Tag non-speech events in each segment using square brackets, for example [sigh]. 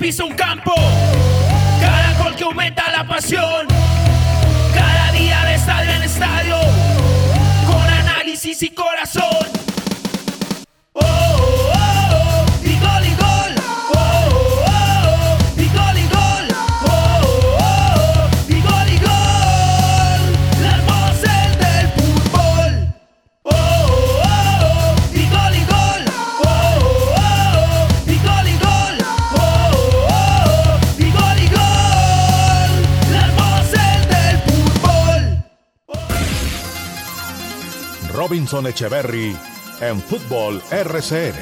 Pisa un campo, cada gol que aumenta la pasión, Robinson Echeverry en Fútbol RCN.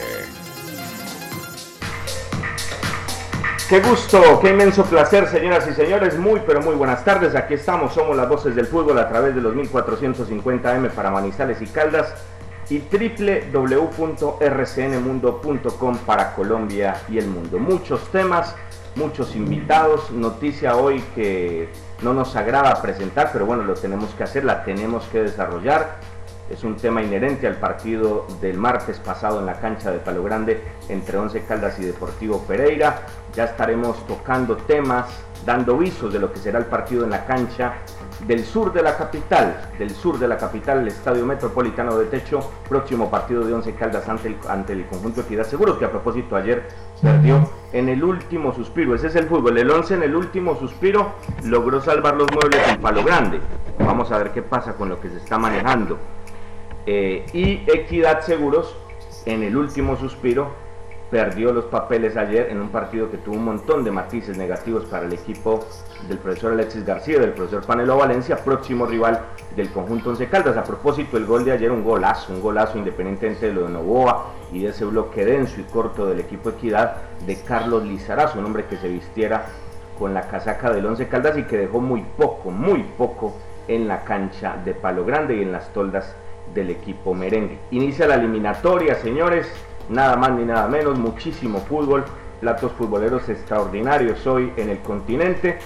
Qué gusto, qué inmenso placer, señoras y señores. Muy, pero muy buenas tardes. Aquí estamos, somos las voces del fútbol a través de los 1450M para Manizales y Caldas y www.rcnmundo.com para Colombia y el mundo. Muchos temas, muchos invitados. Noticia hoy que no nos agrada presentar, pero bueno, lo tenemos que hacer, la tenemos que desarrollar. Es un tema inherente al partido del martes pasado en la cancha de Palo Grande entre Once Caldas y Deportivo Pereira. Ya estaremos tocando temas, dando visos de lo que será el partido en la cancha del sur de la capital, del sur de la capital, el Estadio Metropolitano de Techo, próximo partido de Once Caldas ante el, ante el conjunto Equidad Seguros, que a propósito ayer perdió en el último suspiro. Ese es el fútbol, el 11 en el último suspiro logró salvar los muebles en Palo Grande. Vamos a ver qué pasa con lo que se está manejando. Eh, y Equidad Seguros, en el último suspiro, perdió los papeles ayer en un partido que tuvo un montón de matices negativos para el equipo del profesor Alexis García y del profesor Panelo Valencia, próximo rival del conjunto Once Caldas. A propósito, el gol de ayer, un golazo, un golazo independientemente de lo de Novoa y de ese bloque denso y corto del equipo Equidad de Carlos Lizarazo, un hombre que se vistiera con la casaca del Once Caldas y que dejó muy poco, muy poco en la cancha de Palo Grande y en las toldas del equipo merengue. Inicia la eliminatoria, señores, nada más ni nada menos, muchísimo fútbol, platos futboleros extraordinarios hoy en el continente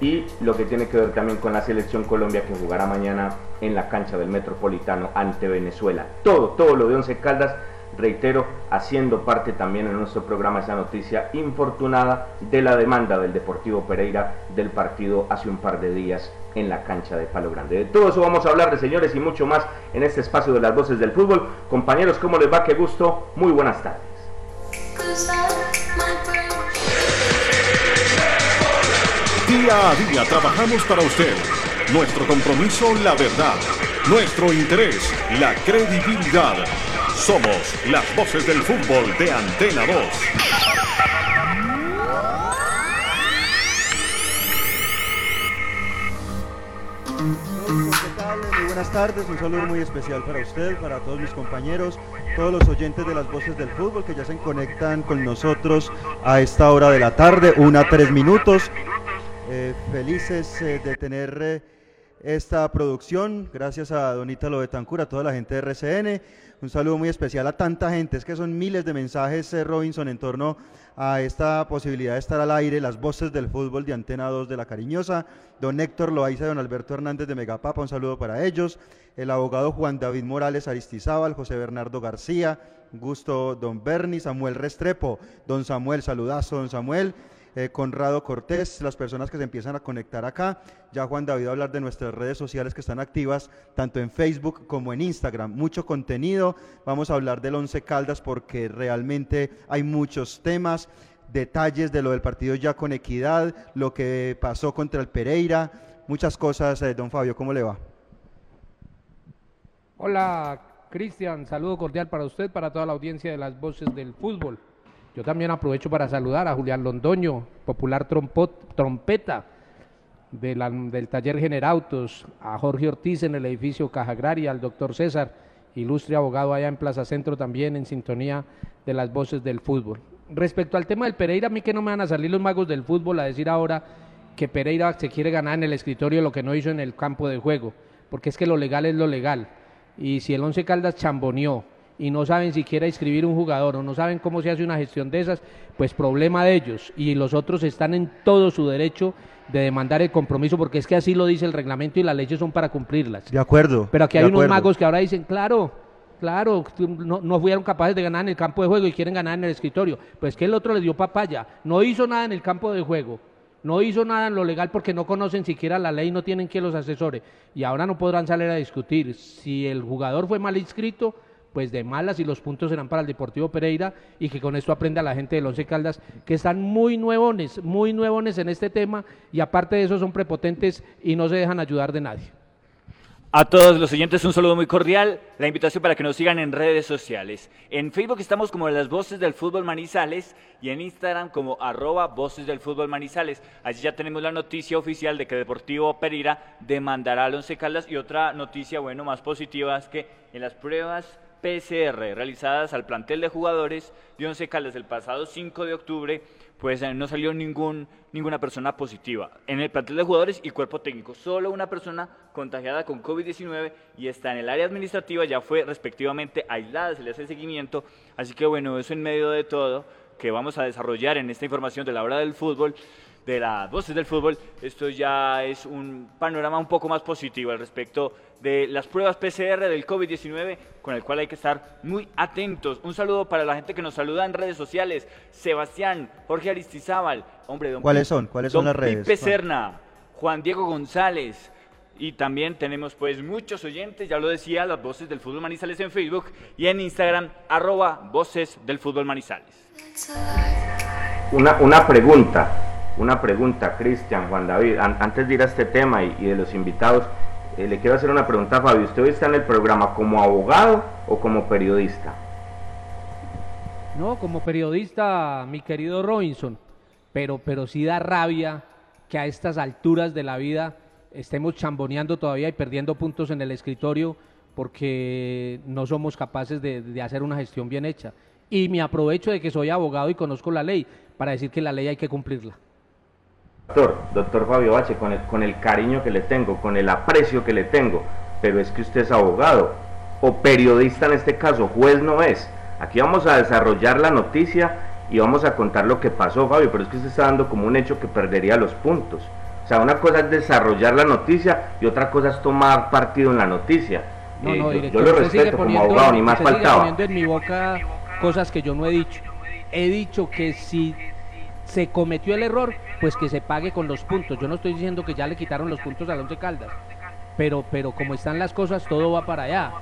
y lo que tiene que ver también con la selección Colombia que jugará mañana en la cancha del Metropolitano ante Venezuela. Todo, todo lo de Once Caldas, reitero, haciendo parte también en nuestro programa esa noticia infortunada de la demanda del Deportivo Pereira del partido hace un par de días en la cancha de Palo Grande. De todo eso vamos a hablar de señores y mucho más en este espacio de las voces del fútbol. Compañeros, ¿cómo les va? Qué gusto. Muy buenas tardes. Día a día trabajamos para usted. Nuestro compromiso, la verdad. Nuestro interés, la credibilidad. Somos las voces del fútbol de Antena 2. Muy buenas tardes, un saludo muy especial para usted, para todos mis compañeros, todos los oyentes de las voces del fútbol que ya se conectan con nosotros a esta hora de la tarde, una tres minutos. Eh, felices eh, de tener eh, esta producción, gracias a Donita Lobetancura, a toda la gente de RCN. Un saludo muy especial a tanta gente, es que son miles de mensajes, eh, Robinson, en torno a esta posibilidad de estar al aire, las voces del fútbol de Antena 2 de La Cariñosa, don Héctor Loaiza don Alberto Hernández de Megapapa, un saludo para ellos, el abogado Juan David Morales Aristizábal, José Bernardo García, Gusto don Berni, Samuel Restrepo, don Samuel, saludazo, don Samuel, eh, Conrado Cortés, las personas que se empiezan a conectar acá. Ya Juan David va a hablar de nuestras redes sociales que están activas, tanto en Facebook como en Instagram. Mucho contenido. Vamos a hablar del Once Caldas porque realmente hay muchos temas, detalles de lo del partido ya con equidad, lo que pasó contra el Pereira, muchas cosas. Eh, don Fabio, ¿cómo le va? Hola, Cristian, saludo cordial para usted, para toda la audiencia de las voces del fútbol. Yo también aprovecho para saludar a Julián Londoño, popular trompeta del taller Generautos, a Jorge Ortiz en el edificio Caja Agraria, al doctor César, ilustre abogado allá en Plaza Centro también en sintonía de las voces del fútbol. Respecto al tema del Pereira, a mí que no me van a salir los magos del fútbol a decir ahora que Pereira se quiere ganar en el escritorio lo que no hizo en el campo de juego, porque es que lo legal es lo legal. Y si el Once Caldas chamboneó y no saben siquiera inscribir un jugador o no saben cómo se hace una gestión de esas, pues problema de ellos. Y los otros están en todo su derecho de demandar el compromiso, porque es que así lo dice el reglamento y las leyes son para cumplirlas. De acuerdo. Pero aquí hay unos acuerdo. magos que ahora dicen, claro, claro, no, no fueron capaces de ganar en el campo de juego y quieren ganar en el escritorio. Pues que el otro le dio papaya, no hizo nada en el campo de juego. No hizo nada en lo legal porque no conocen siquiera la ley, no tienen que los asesores. Y ahora no podrán salir a discutir. Si el jugador fue mal inscrito, pues de malas y los puntos serán para el Deportivo Pereira y que con esto aprenda la gente del Once Caldas que están muy nuevones, muy nuevones en este tema y aparte de eso son prepotentes y no se dejan ayudar de nadie. A todos los oyentes un saludo muy cordial, la invitación para que nos sigan en redes sociales. En Facebook estamos como las voces del fútbol Manizales y en Instagram como arroba voces del fútbol Manizales. Allí ya tenemos la noticia oficial de que Deportivo Pereira demandará al Once Caldas y otra noticia, bueno, más positiva es que en las pruebas PCR realizadas al plantel de jugadores de Once Caldas el pasado 5 de octubre, pues eh, no salió ningún, ninguna persona positiva en el plantel de jugadores y cuerpo técnico. Solo una persona contagiada con COVID-19 y está en el área administrativa, ya fue respectivamente aislada, se le hace seguimiento. Así que bueno, eso en medio de todo que vamos a desarrollar en esta información de la hora del fútbol, de las voces del fútbol, esto ya es un panorama un poco más positivo al respecto de las pruebas PCR del COVID-19, con el cual hay que estar muy atentos. Un saludo para la gente que nos saluda en redes sociales, Sebastián, Jorge Aristizábal, hombre, don ¿Cuáles son? ¿Cuáles son las redes, Pipe Juan? Serna, Juan Diego González, y también tenemos pues muchos oyentes, ya lo decía, las voces del fútbol Manizales en Facebook y en Instagram, arroba voces del fútbol Manizales. Una, una pregunta, una pregunta, Cristian, Juan David, an- antes de ir a este tema y, y de los invitados, eh, le quiero hacer una pregunta a Fabio. ¿Usted hoy está en el programa como abogado o como periodista? No, como periodista, mi querido Robinson, pero, pero sí da rabia que a estas alturas de la vida estemos chamboneando todavía y perdiendo puntos en el escritorio porque no somos capaces de, de hacer una gestión bien hecha. Y me aprovecho de que soy abogado y conozco la ley para decir que la ley hay que cumplirla. Doctor, doctor Fabio Bache, con el, con el cariño que le tengo, con el aprecio que le tengo, pero es que usted es abogado o periodista en este caso, juez no es. Aquí vamos a desarrollar la noticia y vamos a contar lo que pasó, Fabio, pero es que usted está dando como un hecho que perdería los puntos. O sea, una cosa es desarrollar la noticia y otra cosa es tomar partido en la noticia. No, Eh, no, yo- yo, director, lo usted sigue respeto como abogado, ni más faltaba. poniendo en mi boca cosas que yo no he dicho. He dicho que si se cometió el error, pues que se pague con los puntos. Yo no estoy diciendo que ya le quitaron los puntos al Once Caldas, pero, pero como están las cosas, todo va para allá.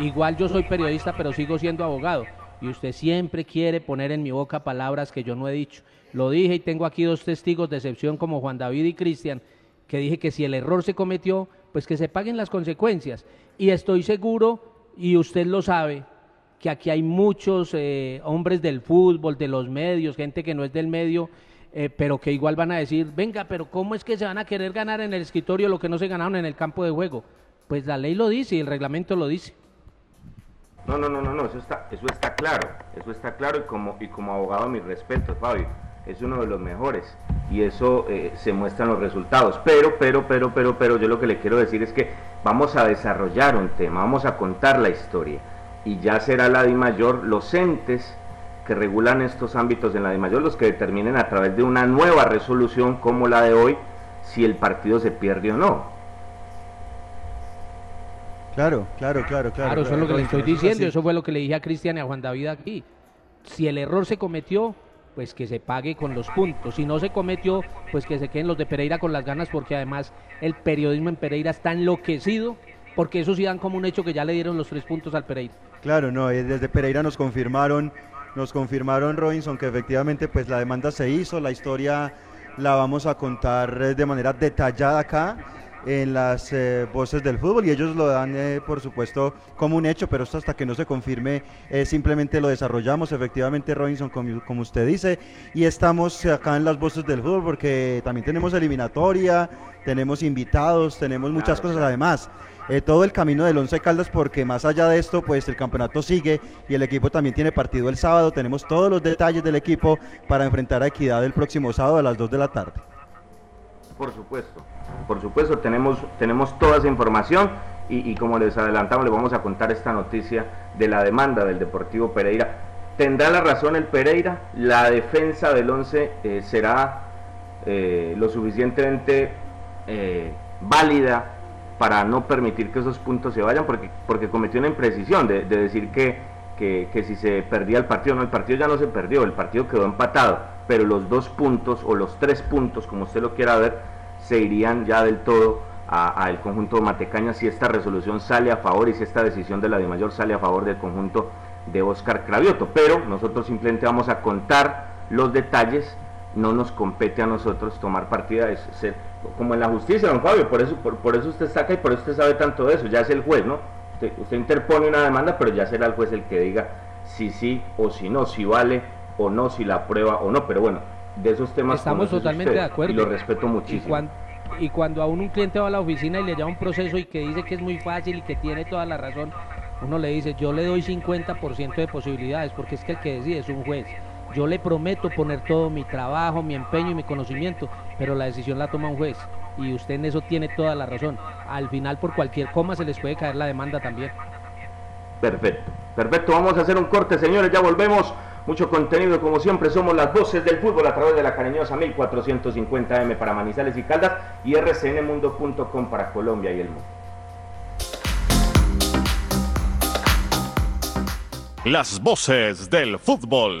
Igual yo soy periodista, pero sigo siendo abogado. Y usted siempre quiere poner en mi boca palabras que yo no he dicho. Lo dije y tengo aquí dos testigos de excepción como Juan David y Cristian, que dije que si el error se cometió, pues que se paguen las consecuencias. Y estoy seguro, y usted lo sabe, que aquí hay muchos eh, hombres del fútbol, de los medios, gente que no es del medio, eh, pero que igual van a decir, venga, pero ¿cómo es que se van a querer ganar en el escritorio lo que no se ganaron en el campo de juego? Pues la ley lo dice y el reglamento lo dice. No, no, no, no, no, eso está, eso está claro, eso está claro y como, y como abogado mi respeto, Fabio, es uno de los mejores y eso eh, se muestran los resultados. Pero, pero, pero, pero, pero, yo lo que le quiero decir es que vamos a desarrollar un tema, vamos a contar la historia y ya será la DIMAYOR, los entes que regulan estos ámbitos en la DIMAYOR, los que determinen a través de una nueva resolución como la de hoy si el partido se pierde o no. Claro, claro, claro, claro. Claro, eso es lo que le estoy Eso es diciendo, así. eso fue lo que le dije a Cristian y a Juan David aquí. Si el error se cometió, pues que se pague con los puntos. Si no se cometió, pues que se queden los de Pereira con las ganas, porque además el periodismo en Pereira está enloquecido, porque eso sí dan como un hecho que ya le dieron los tres puntos al Pereira. Claro, no, eh, desde Pereira nos confirmaron, nos confirmaron Robinson que efectivamente pues la demanda se hizo, la historia la vamos a contar eh, de manera detallada acá. en las eh, voces del fútbol y ellos lo dan, eh, por supuesto, como un hecho, pero esto hasta que no se confirme, eh, simplemente lo desarrollamos. Efectivamente, Robinson, como, como, usted dice, y estamos acá en las voces del fútbol porque también tenemos eliminatoria, tenemos invitados, tenemos muchas cosas además. Todo el camino del Once Caldas porque más allá de esto pues el campeonato sigue y el equipo también tiene partido el sábado, tenemos todos los detalles del equipo para enfrentar a Equidad el próximo sábado a las 2 de la tarde. Por supuesto, por supuesto, tenemos, tenemos toda esa información y, como les adelantamos, les vamos a contar esta noticia de la demanda del Deportivo Pereira. Tendrá la razón el Pereira, la defensa del 11 eh, será eh, lo suficientemente eh, válida para no permitir que esos puntos se vayan, porque, porque cometió una imprecisión de, decir que, que, que, si se perdía el partido, no, el partido ya no se perdió, el partido quedó empatado, pero los dos puntos o los tres puntos, como usted lo quiera ver, se irían ya del todo al conjunto de Matecaña si esta resolución sale a favor y si esta decisión de la de mayor sale a favor del conjunto de Oscar Cravioto. Pero nosotros simplemente vamos a contar los detalles, no nos compete a nosotros tomar partida, es ser, como en la justicia, don Fabio, por eso, por, eso usted está acá y por eso usted sabe tanto de eso, ya es el juez, ¿no? Usted, usted interpone una demanda, pero ya será el juez el que diga si sí o si no, si vale o no, si la prueba o no, pero bueno, de esos temas estamos totalmente de acuerdo y lo respeto muchísimo. Y cuando, a un cliente va a la oficina y le lleva un proceso y que dice que es muy fácil y que tiene toda la razón, uno le dice, yo le doy 50% de posibilidades, porque es que el que decide es un juez. Yo le prometo poner todo mi trabajo, mi empeño y mi conocimiento, pero la decisión la toma un juez. Y usted en eso tiene toda la razón. Al final, por cualquier coma, se les puede caer la demanda también. Perfecto, perfecto. Vamos a hacer un corte, señores. Ya volvemos. Mucho contenido, como siempre, somos las voces del fútbol a través de la cariñosa 1450M para Manizales y Caldas y rcnmundo.com para Colombia y el mundo. Las voces del fútbol.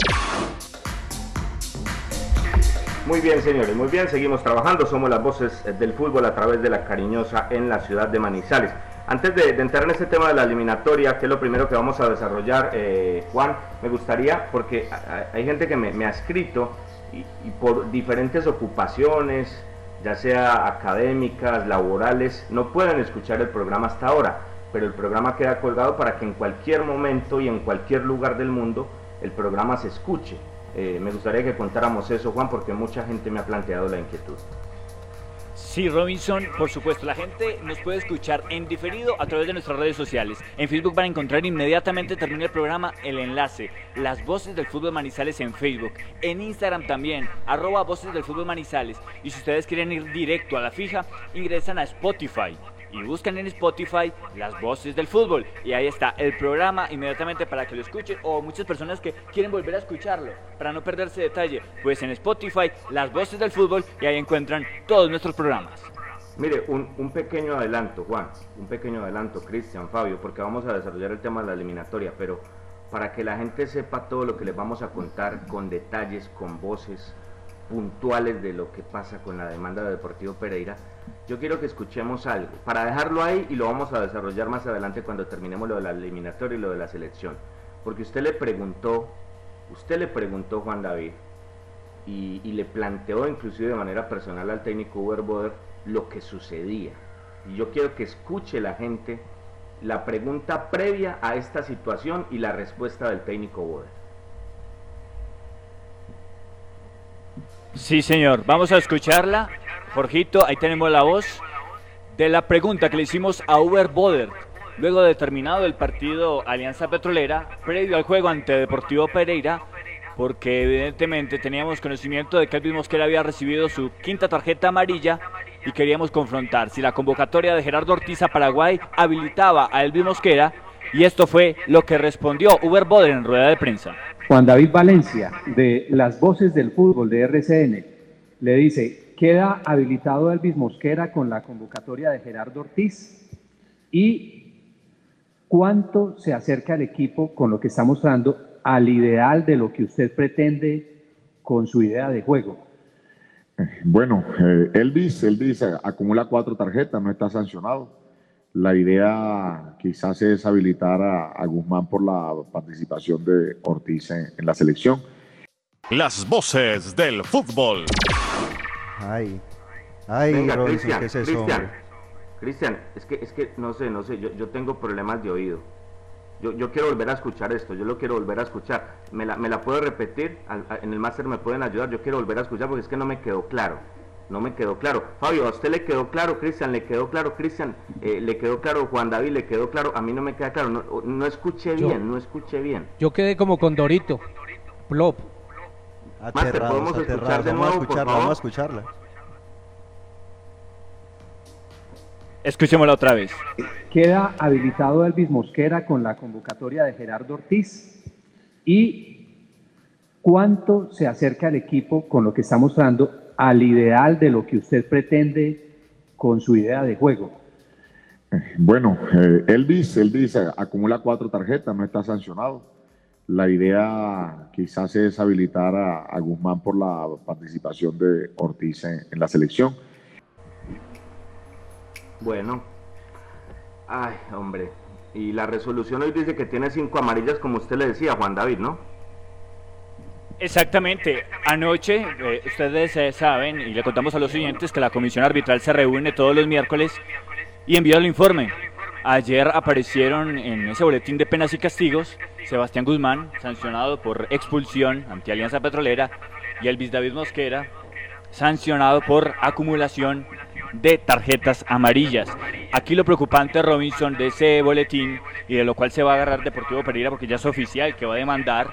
Muy bien, señores, muy bien, seguimos trabajando. Somos las voces eh, del fútbol a través de la cariñosa en la ciudad de Manizales. Antes de, entrar en este tema de la eliminatoria, que es lo primero que vamos a desarrollar, eh, Juan, me gustaría, porque hay gente que me, ha escrito y, por diferentes ocupaciones, ya sea académicas, laborales, no pueden escuchar el programa hasta ahora, pero el programa queda colgado para que en cualquier momento y en cualquier lugar del mundo el programa se escuche. Eh, me gustaría que contáramos eso, Juan, porque mucha gente me ha planteado la inquietud. Sí, Robinson, por supuesto, la gente nos puede escuchar en diferido a través de nuestras redes sociales. En Facebook van a encontrar inmediatamente termina el programa el enlace, las voces del fútbol Manizales en Facebook. En Instagram también, arroba voces del fútbol Manizales. Y si ustedes quieren ir directo a la fija, ingresan a Spotify y buscan en Spotify las voces del fútbol. Y ahí está el programa inmediatamente para que lo escuchen o muchas personas que quieren volver a escucharlo para no perderse detalle. Pues en Spotify las voces del fútbol y ahí encuentran todos nuestros programas. Mire, un, pequeño adelanto, Juan, un pequeño adelanto, Cristian, Fabio, porque vamos a desarrollar el tema de la eliminatoria, pero para que la gente sepa todo lo que les vamos a contar con detalles, con voces puntuales de lo que pasa con la demanda de Deportivo Pereira, yo quiero que escuchemos algo, para dejarlo ahí y lo vamos a desarrollar más adelante cuando terminemos lo de la eliminatoria y lo de la selección. Porque usted le preguntó, usted le preguntó Juan David, y, le planteó inclusive de manera personal al técnico Uber Boder lo que sucedía. Y yo quiero que escuche la gente la pregunta previa a esta situación y la respuesta del técnico Boder. Sí, señor. Vamos a escucharla. Jorgito, ahí tenemos la voz de la pregunta que le hicimos a Uber Boder. Luego de terminado el partido Alianza Petrolera, previo al juego ante Deportivo Pereira, porque evidentemente teníamos conocimiento de que Elvis Mosquera había recibido su quinta tarjeta amarilla y queríamos confrontar si la convocatoria de Gerardo Ortiz a Paraguay habilitaba a Elvis Mosquera y esto fue lo que respondió Uber Boder en rueda de prensa. Juan David Valencia, de Las Voces del Fútbol de RCN, le dice, queda habilitado Elvis Mosquera con la convocatoria de Gerardo Ortiz y cuánto se acerca el equipo con lo que está mostrando al ideal de lo que usted pretende con su idea de juego. Bueno, eh, Elvis, Elvis acumula cuatro tarjetas, no está sancionado. La idea quizás es habilitar a, Guzmán por la participación de Ortiz en, la selección. Las voces del fútbol. Ay, ay, Venga, Robinson, ¿qué es eso? Cristian, Cristian, es que, es que no sé, no sé, yo, yo tengo problemas de oído. Yo, yo, quiero volver a escuchar esto, yo lo quiero volver a escuchar. ¿Me la, me la puedo repetir? en el máster me pueden ayudar, yo quiero volver a escuchar porque es que no me quedó claro no me quedó claro. Fabio, ¿a usted le quedó claro? Cristian, ¿le quedó claro? Cristian, eh, ¿le quedó claro? Juan David, ¿le quedó claro? A mí no me queda claro. No, escuché bien, no escuché bien. Yo quedé como con Dorito. Plop. Aterrados, ¿podemos escuchar de nuevo, vamos a escucharla, vamos a escucharla. Escuchémosla otra vez. Queda habilitado Elvis Mosquera con la convocatoria de Gerardo Ortiz y cuánto se acerca el equipo con lo que está mostrando al ideal de lo que usted pretende con su idea de juego? Bueno, eh, Elvis, Elvis acumula cuatro tarjetas, no está sancionado. La idea quizás es habilitar a, Guzmán por la participación de Ortiz en, la selección. Bueno, ay, hombre. Y la resolución hoy dice que tiene cinco amarillas, como usted le decía, Juan David, ¿no? Exactamente. Anoche, eh, ustedes eh, saben, y le contamos a los siguientes, que la comisión arbitral se reúne todos los miércoles y envía el informe. Ayer aparecieron en ese boletín de penas y castigos Sebastián Guzmán, sancionado por expulsión ante Alianza Petrolera, y Elvis David Mosquera, sancionado por acumulación de tarjetas amarillas. Aquí lo preocupante, Robinson, de ese boletín y de lo cual se va a agarrar Deportivo Pereira porque ya es oficial que va a demandar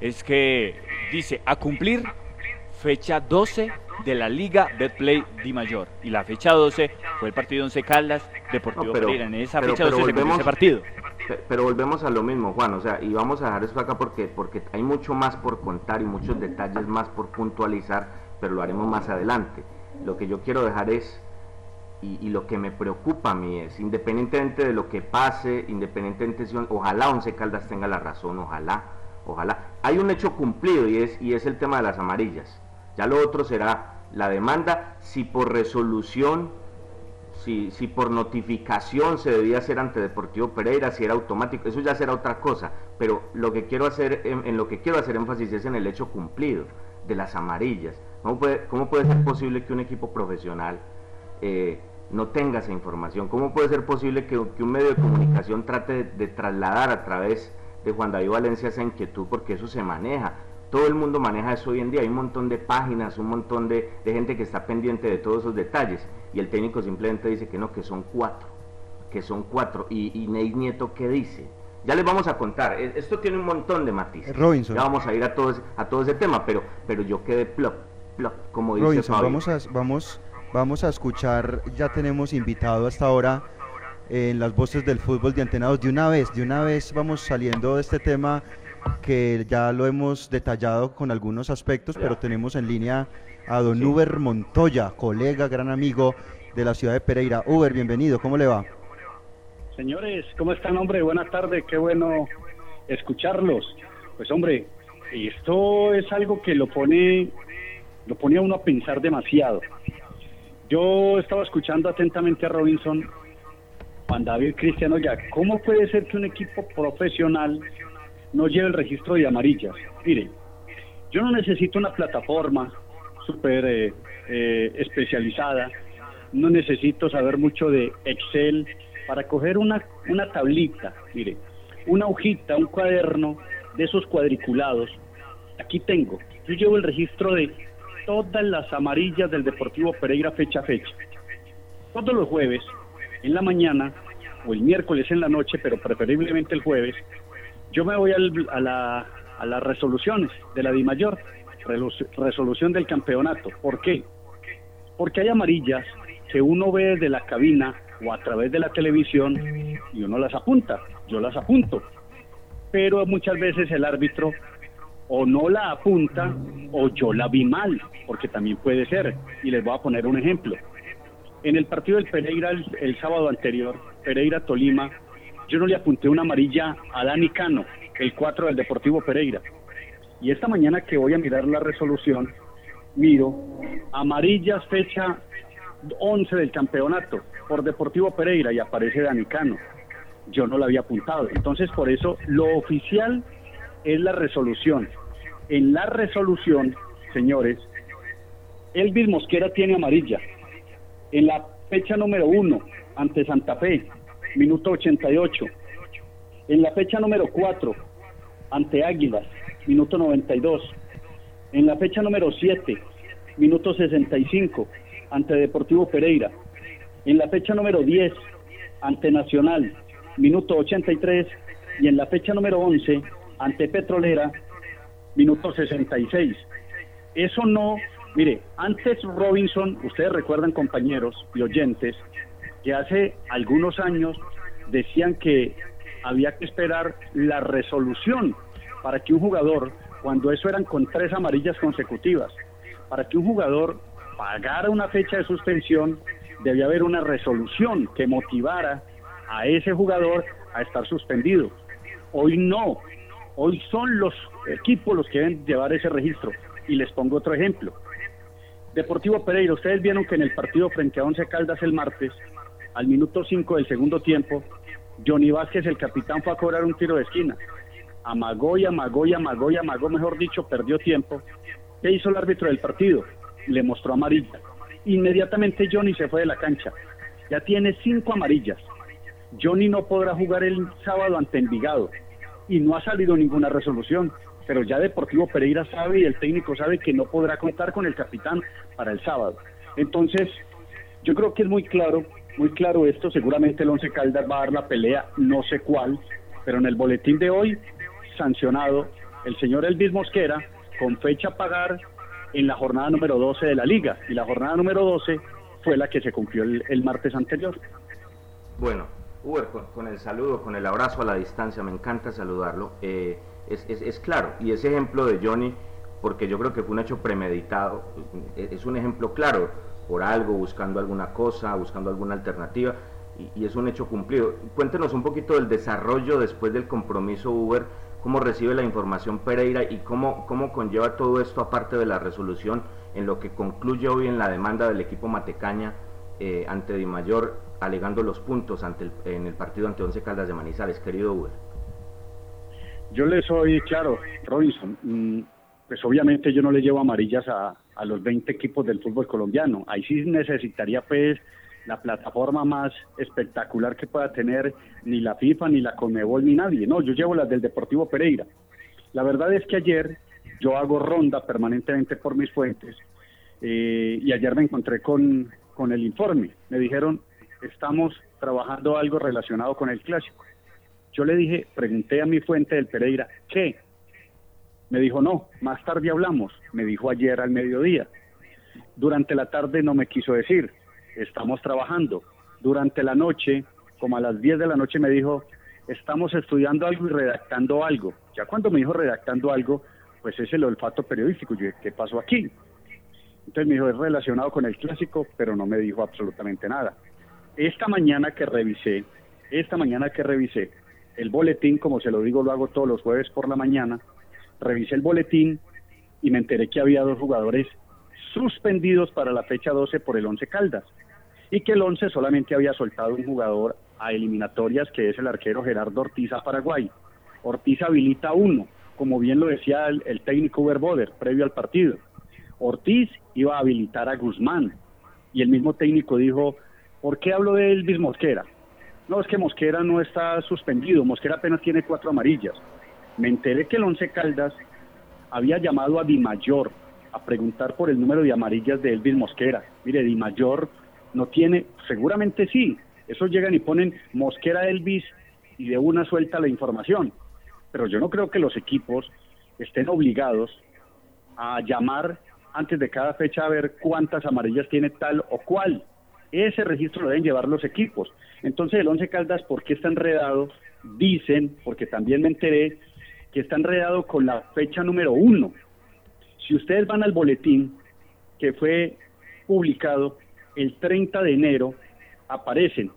es que dice a cumplir fecha 12 de la Liga Betplay Di Mayor. Y la fecha 12 fue el partido 11 Caldas Deportivo Pereira. En esa fecha 12 se ese partido. Pero volvemos a lo mismo, Juan, o sea, y vamos a dejar esto acá porque, porque hay mucho más por contar y muchos detalles más por puntualizar, pero lo haremos más adelante. Lo que yo quiero dejar es, y, y lo que me preocupa a mí es, independientemente de lo que pase, independientemente si, ojalá Once Caldas tenga la razón, ojalá, Ojalá. Hay un hecho cumplido y es, y es el tema de las amarillas. Ya lo otro será la demanda, si por resolución, si, si por notificación se debía hacer ante Deportivo Pereira, si era automático, eso ya será otra cosa. Pero lo que quiero hacer, en, lo que quiero hacer énfasis es en el hecho cumplido de las amarillas. ¿Cómo puede, cómo puede ser posible que un equipo profesional eh, no tenga esa información? ¿Cómo puede ser posible que, un medio de comunicación trate de trasladar a través de Juan David Valencia esa inquietud porque eso se maneja. Todo el mundo maneja eso hoy en día. Hay un montón de páginas, un montón de, gente que está pendiente de todos esos detalles. Y el técnico simplemente dice que no, que son cuatro. Que son cuatro. Y, y Ney Nieto, ¿qué dice? Ya les vamos a contar. E, esto tiene un montón de matices. Robinson. Ya vamos a ir a todo, ese, a todo ese tema, pero, pero yo quedé plop, plop, como dice Robinson, vamos a, vamos, vamos a escuchar, ya tenemos invitado hasta ahora en las voces del fútbol de Antenados. De una vez, de una vez vamos saliendo de este tema que ya lo hemos detallado con algunos aspectos, pero tenemos en línea a don Uber Montoya, colega, gran amigo de la ciudad de Pereira. Uber, bienvenido, ¿cómo le va? Señores, ¿cómo están, hombre? Buenas tardes, qué bueno escucharlos. Pues, hombre, esto es algo que lo pone, lo pone a uno a pensar demasiado. Yo estaba escuchando atentamente a Robinson Juan David Cristiano ya, ¿cómo puede ser que un equipo profesional no lleve el registro de amarillas? Mire, yo no necesito una plataforma súper eh, eh, especializada, no necesito saber mucho de Excel para coger una, una tablita, mire, una hojita, un cuaderno de esos cuadriculados. Aquí tengo, yo llevo el registro de todas las amarillas del Deportivo Pereira fecha a fecha. Todos los jueves, en la mañana, o el miércoles en la noche, pero preferiblemente el jueves, yo me voy al- a, la- a las resoluciones de la DIMAYOR, resolu- resolución del campeonato. ¿Por qué? Porque hay amarillas que uno ve desde la cabina o a través de la televisión y uno las apunta, yo las apunto, pero muchas veces el árbitro o no la apunta o yo la vi mal, porque también puede ser. Y les voy a poner un ejemplo. En el partido del Pereira el, sábado anterior, Pereira-Tolima, yo no le apunté una amarilla a Dani Cano, el 4 del Deportivo Pereira. Y esta mañana que voy a mirar la resolución, miro amarillas fecha 11 del campeonato por Deportivo Pereira y aparece Dani Cano. Yo no la había apuntado. Entonces, por eso, lo oficial es la resolución. En la resolución, señores, Elvis Mosquera tiene amarilla. En la fecha número 1, ante Santa Fe, minuto 88. En la fecha número 4, ante Águilas, minuto 92. En la fecha número 7, minuto 65, ante Deportivo Pereira. En la fecha número 10, ante Nacional, minuto 83. Y en la fecha número 11, ante Petrolera, minuto 66. Eso no, mire, antes Robinson, ustedes recuerdan compañeros y oyentes, que hace algunos años decían que había que esperar la resolución para que un jugador, cuando eso eran con tres amarillas consecutivas, para que un jugador pagara una fecha de suspensión, debía haber una resolución que motivara a ese jugador a estar suspendido. Hoy no, hoy son los equipos los que deben llevar ese registro. Y les pongo otro ejemplo. Deportivo Pereira, ustedes vieron que en el partido frente a Once Caldas el martes, al minuto 5 del segundo tiempo, Johnny Vázquez, el capitán, fue a cobrar un tiro de esquina. Amagó y amagó y amagó y amagó, mejor dicho, perdió tiempo. ¿Qué hizo el árbitro del partido? Le mostró amarilla. Inmediatamente Johnny se fue de la cancha. Ya tiene cinco amarillas. Johnny no podrá jugar el sábado ante Envigado y no ha salido ninguna resolución. Pero ya Deportivo Pereira sabe y el técnico sabe que no podrá contar con el capitán para el sábado. Entonces, yo creo que es muy claro, muy claro esto. Seguramente el Once Caldas va a dar la pelea, no sé cuál, pero en el boletín de hoy, sancionado el señor Elvis Mosquera con fecha a pagar en la jornada número 12 de la liga. Y la jornada número 12 fue la que se cumplió el, martes anterior. Bueno, Uber, con, el saludo, con el abrazo a la distancia, me encanta saludarlo. Eh, es, claro, y ese ejemplo de Johnny, porque yo creo que fue un hecho premeditado, es un ejemplo claro, por algo, buscando alguna cosa, buscando alguna alternativa, y, es un hecho cumplido. Cuéntenos un poquito del desarrollo después del compromiso Uber, cómo recibe la información Pereira y cómo, cómo conlleva todo esto aparte de la resolución en lo que concluye hoy en la demanda del equipo Matecaña eh, ante Di Mayor alegando los puntos ante el- en el partido ante Once Caldas de Manizales, querido Uber. Yo le soy claro, Robinson, mm, pues obviamente yo no le llevo amarillas a, a los 20 equipos del fútbol colombiano. Ahí sí necesitaría pues la plataforma más espectacular que pueda tener ni la FIFA, ni la Conmebol, ni nadie. No, yo llevo las del Deportivo Pereira. La verdad es que ayer yo hago ronda permanentemente por mis fuentes eh, y ayer me encontré con, con el informe. Me dijeron, estamos trabajando algo relacionado con el clásico. Yo le dije, pregunté a mi fuente del Pereira, ¿qué? Me dijo, no, más tarde hablamos. Me dijo ayer al mediodía. Durante la tarde no me quiso decir, estamos trabajando. Durante la noche, como a las 10 de la noche, me dijo, estamos estudiando algo y redactando algo. Ya cuando me dijo redactando algo, pues es el olfato periodístico. Yo dije, ¿qué pasó aquí? Entonces me dijo, es relacionado con el clásico, pero no me dijo absolutamente nada. Esta mañana que revisé, esta mañana que revisé, el boletín, como se lo digo, lo hago todos los jueves por la mañana, revisé el boletín y me enteré que había dos jugadores suspendidos para la fecha 12 por el 11 Caldas y que el 11 solamente había soltado un jugador a eliminatorias que es el arquero Gerardo Ortiz a Paraguay. Ortiz habilita uno, como bien lo decía el, el técnico Uber Boder previo al partido. Ortiz iba a habilitar a Guzmán y el mismo técnico dijo, ¿por qué hablo de Elvis Mosquera? no, es que Mosquera no está suspendido, Mosquera apenas tiene cuatro amarillas. Me enteré que el Once Caldas había llamado a Di Mayor a preguntar por el número de amarillas de Elvis Mosquera. Mire, Di Mayor no tiene, seguramente sí, esos llegan y ponen Mosquera Elvis y de una suelta la información. Pero yo no creo que los equipos estén obligados a llamar antes de cada fecha a ver cuántas amarillas tiene tal o cual. Ese registro lo deben llevar los equipos. Entonces el Once Caldas, ¿por qué está enredado? Dicen, porque también me enteré, que está enredado con la fecha número uno. Si ustedes van al boletín que fue publicado el 30 de enero, aparecen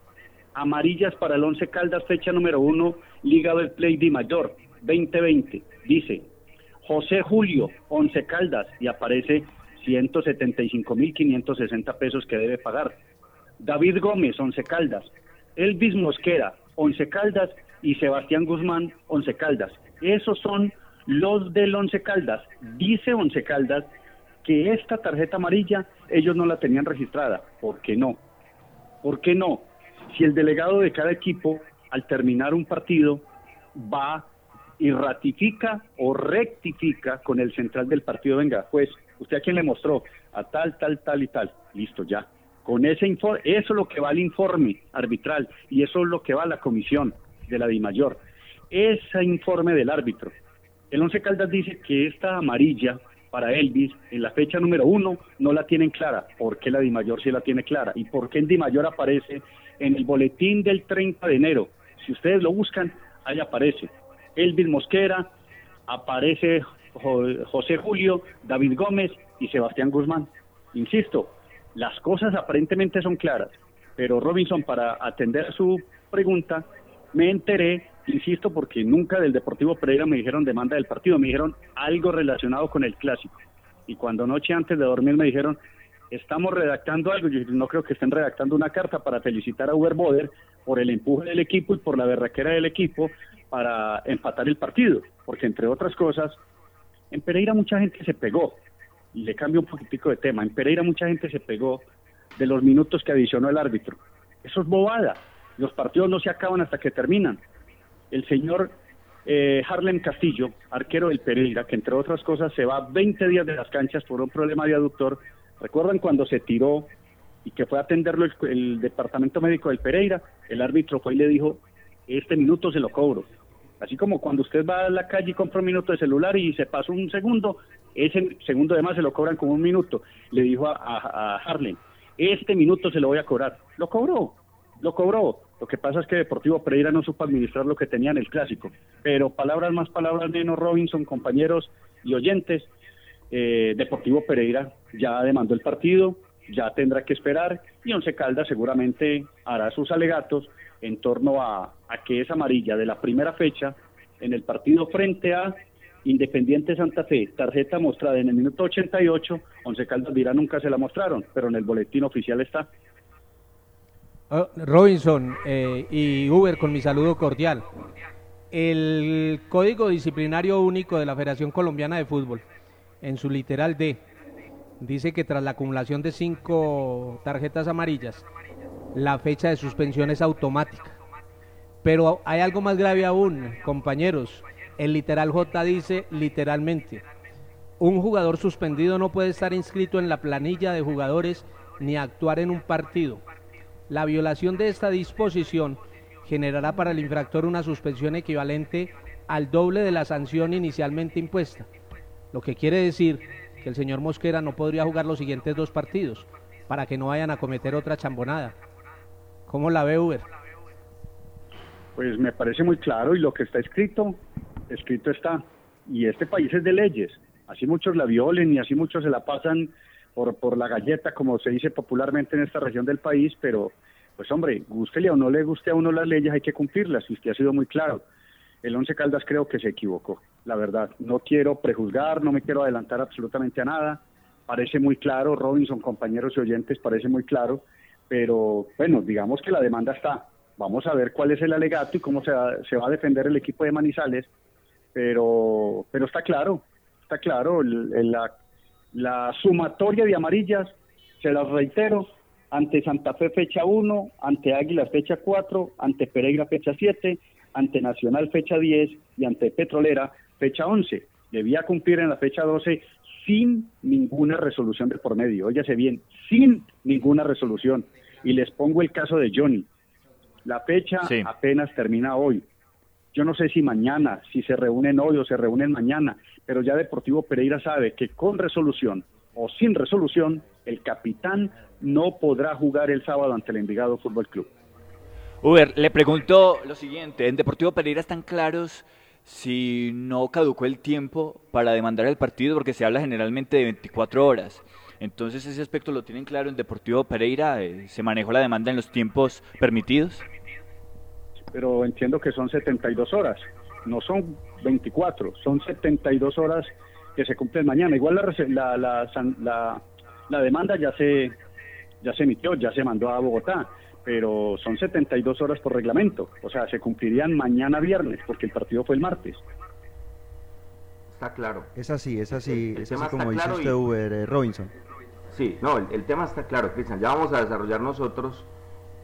amarillas para el Once Caldas, fecha número uno, Liga del Play de Mayor, 2020. Dice José Julio, Once Caldas, y aparece 175.560 pesos que debe pagar. David Gómez, Once Caldas. Elvis Mosquera, Once Caldas. Y Sebastián Guzmán, Once Caldas. Esos son los del Once Caldas. Dice Once Caldas que esta tarjeta amarilla ellos no la tenían registrada. ¿Por qué no? ¿Por qué no? Si el delegado de cada equipo, al terminar un partido, va y ratifica o rectifica con el central del partido, venga, pues, ¿usted a quién le mostró? A tal, tal, tal y tal. Listo, ya. Con ese informe, eso es lo que va al informe arbitral y eso es lo que va a la comisión de la DIMAYOR. Ese informe del árbitro. El Once Caldas dice que esta amarilla para Elvis en la fecha número uno no la tienen clara. ¿Por qué la DIMAYOR sí la tiene clara? ¿Y por qué en DIMAYOR aparece en el boletín del 30 de enero? Si ustedes lo buscan, ahí aparece. Elvis Mosquera, aparece José Julio, David Gómez y Sebastián Guzmán. Insisto, las cosas aparentemente son claras, pero Robinson, para atender su pregunta, me enteré, insisto, porque nunca del Deportivo Pereira me dijeron demanda del partido, me dijeron algo relacionado con el clásico. Y cuando noche antes de dormir me dijeron, estamos redactando algo, yo no creo que estén redactando una carta para felicitar a Uber Boder por el empuje del equipo y por la berraquera del equipo para empatar el partido, porque entre otras cosas, en Pereira mucha gente se pegó, y le cambio un poquitico de tema, en Pereira mucha gente se pegó de los minutos que adicionó el árbitro. Eso es bobada, los partidos no se acaban hasta que terminan. El señor eh, Harlem Castillo, arquero del Pereira, que entre otras cosas se va 20 días de las canchas por un problema de aductor, ¿recuerdan cuando se tiró y que fue a atenderlo el, el departamento médico del Pereira? El árbitro fue y le dijo, este minuto se lo cobro. Así como cuando usted va a la calle y compra un minuto de celular y se pasa un segundo, ese segundo además se lo cobran como un minuto. Le dijo a, a, Harlem, este minuto se lo voy a cobrar. Lo cobró, lo cobró. Lo que pasa es que Deportivo Pereira no supo administrar lo que tenía en el clásico. Pero palabras más, palabras menos, Robinson, compañeros y oyentes, eh, Deportivo Pereira ya demandó el partido, ya tendrá que esperar y Once Caldas seguramente hará sus alegatos en torno a, que es amarilla de la primera fecha en el partido frente a Independiente Santa Fe, tarjeta mostrada en el minuto 88, Once Caldas dirá nunca se la mostraron, pero en el boletín oficial está. Oh, Robinson eh, y Uber con mi saludo cordial. El Código Disciplinario Único de la Federación Colombiana de Fútbol, en su literal D, dice que tras la acumulación de cinco tarjetas amarillas, la fecha de suspensión es automática. Pero hay algo más grave aún, compañeros. El literal J dice literalmente, un jugador suspendido no puede estar inscrito en la planilla de jugadores ni actuar en un partido. La violación de esta disposición generará para el infractor una suspensión equivalente al doble de la sanción inicialmente impuesta, lo que quiere decir que el señor Mosquera no podría jugar los siguientes dos partidos para que no vayan a cometer otra chambonada. ¿Cómo la ve Uber? Pues me parece muy claro y lo que está escrito, escrito está. Y este país es de leyes. Así muchos la violen y así muchos se la pasan por, por la galleta, como se dice popularmente en esta región del país, pero pues hombre, gústele o no le guste a uno las leyes, hay que cumplirlas, y usted ha sido muy claro. El Once Caldas creo que se equivocó, la verdad. No quiero prejuzgar, no me quiero adelantar absolutamente a nada. Parece muy claro, Robinson, compañeros y oyentes, parece muy claro pero bueno, digamos que la demanda está. Vamos a ver cuál es el alegato y cómo se va, se va a defender el equipo de Manizales, pero, pero está claro, está claro, la, la sumatoria de amarillas, se las reitero, ante Santa Fe fecha 1, ante Águilas fecha 4, ante Pereira fecha 7, ante Nacional fecha 10 y ante Petrolera fecha 11. Debía cumplir en la fecha 12 sin ninguna resolución de por medio. Óyase bien, sin ninguna resolución. Y les pongo el caso de Johnny. La fecha apenas termina hoy. Yo no sé si mañana, si se reúnen hoy o se reúnen mañana, pero ya Deportivo Pereira sabe que con resolución o sin resolución, el capitán no podrá jugar el sábado ante el Envigado Fútbol Club. Uber, le pregunto lo siguiente, ¿en Deportivo Pereira están claros si no caducó el tiempo para demandar el partido? Porque se habla generalmente de 24 horas. Entonces ese aspecto lo tienen claro en Deportivo Pereira, eh, ¿se manejó la demanda en los tiempos permitidos? Pero entiendo que son 72 horas, no son 24, son 72 horas que se cumplen mañana. Igual la, la, la, la, demanda ya se, ya se emitió, ya se mandó a Bogotá, pero son 72 horas por reglamento, o sea, se cumplirían mañana viernes, porque el partido fue el martes. Está claro. Es así, es así, es así como dice usted, Uber, eh, Robinson. Sí, no, el, tema está claro, Cristian. Ya vamos a desarrollar nosotros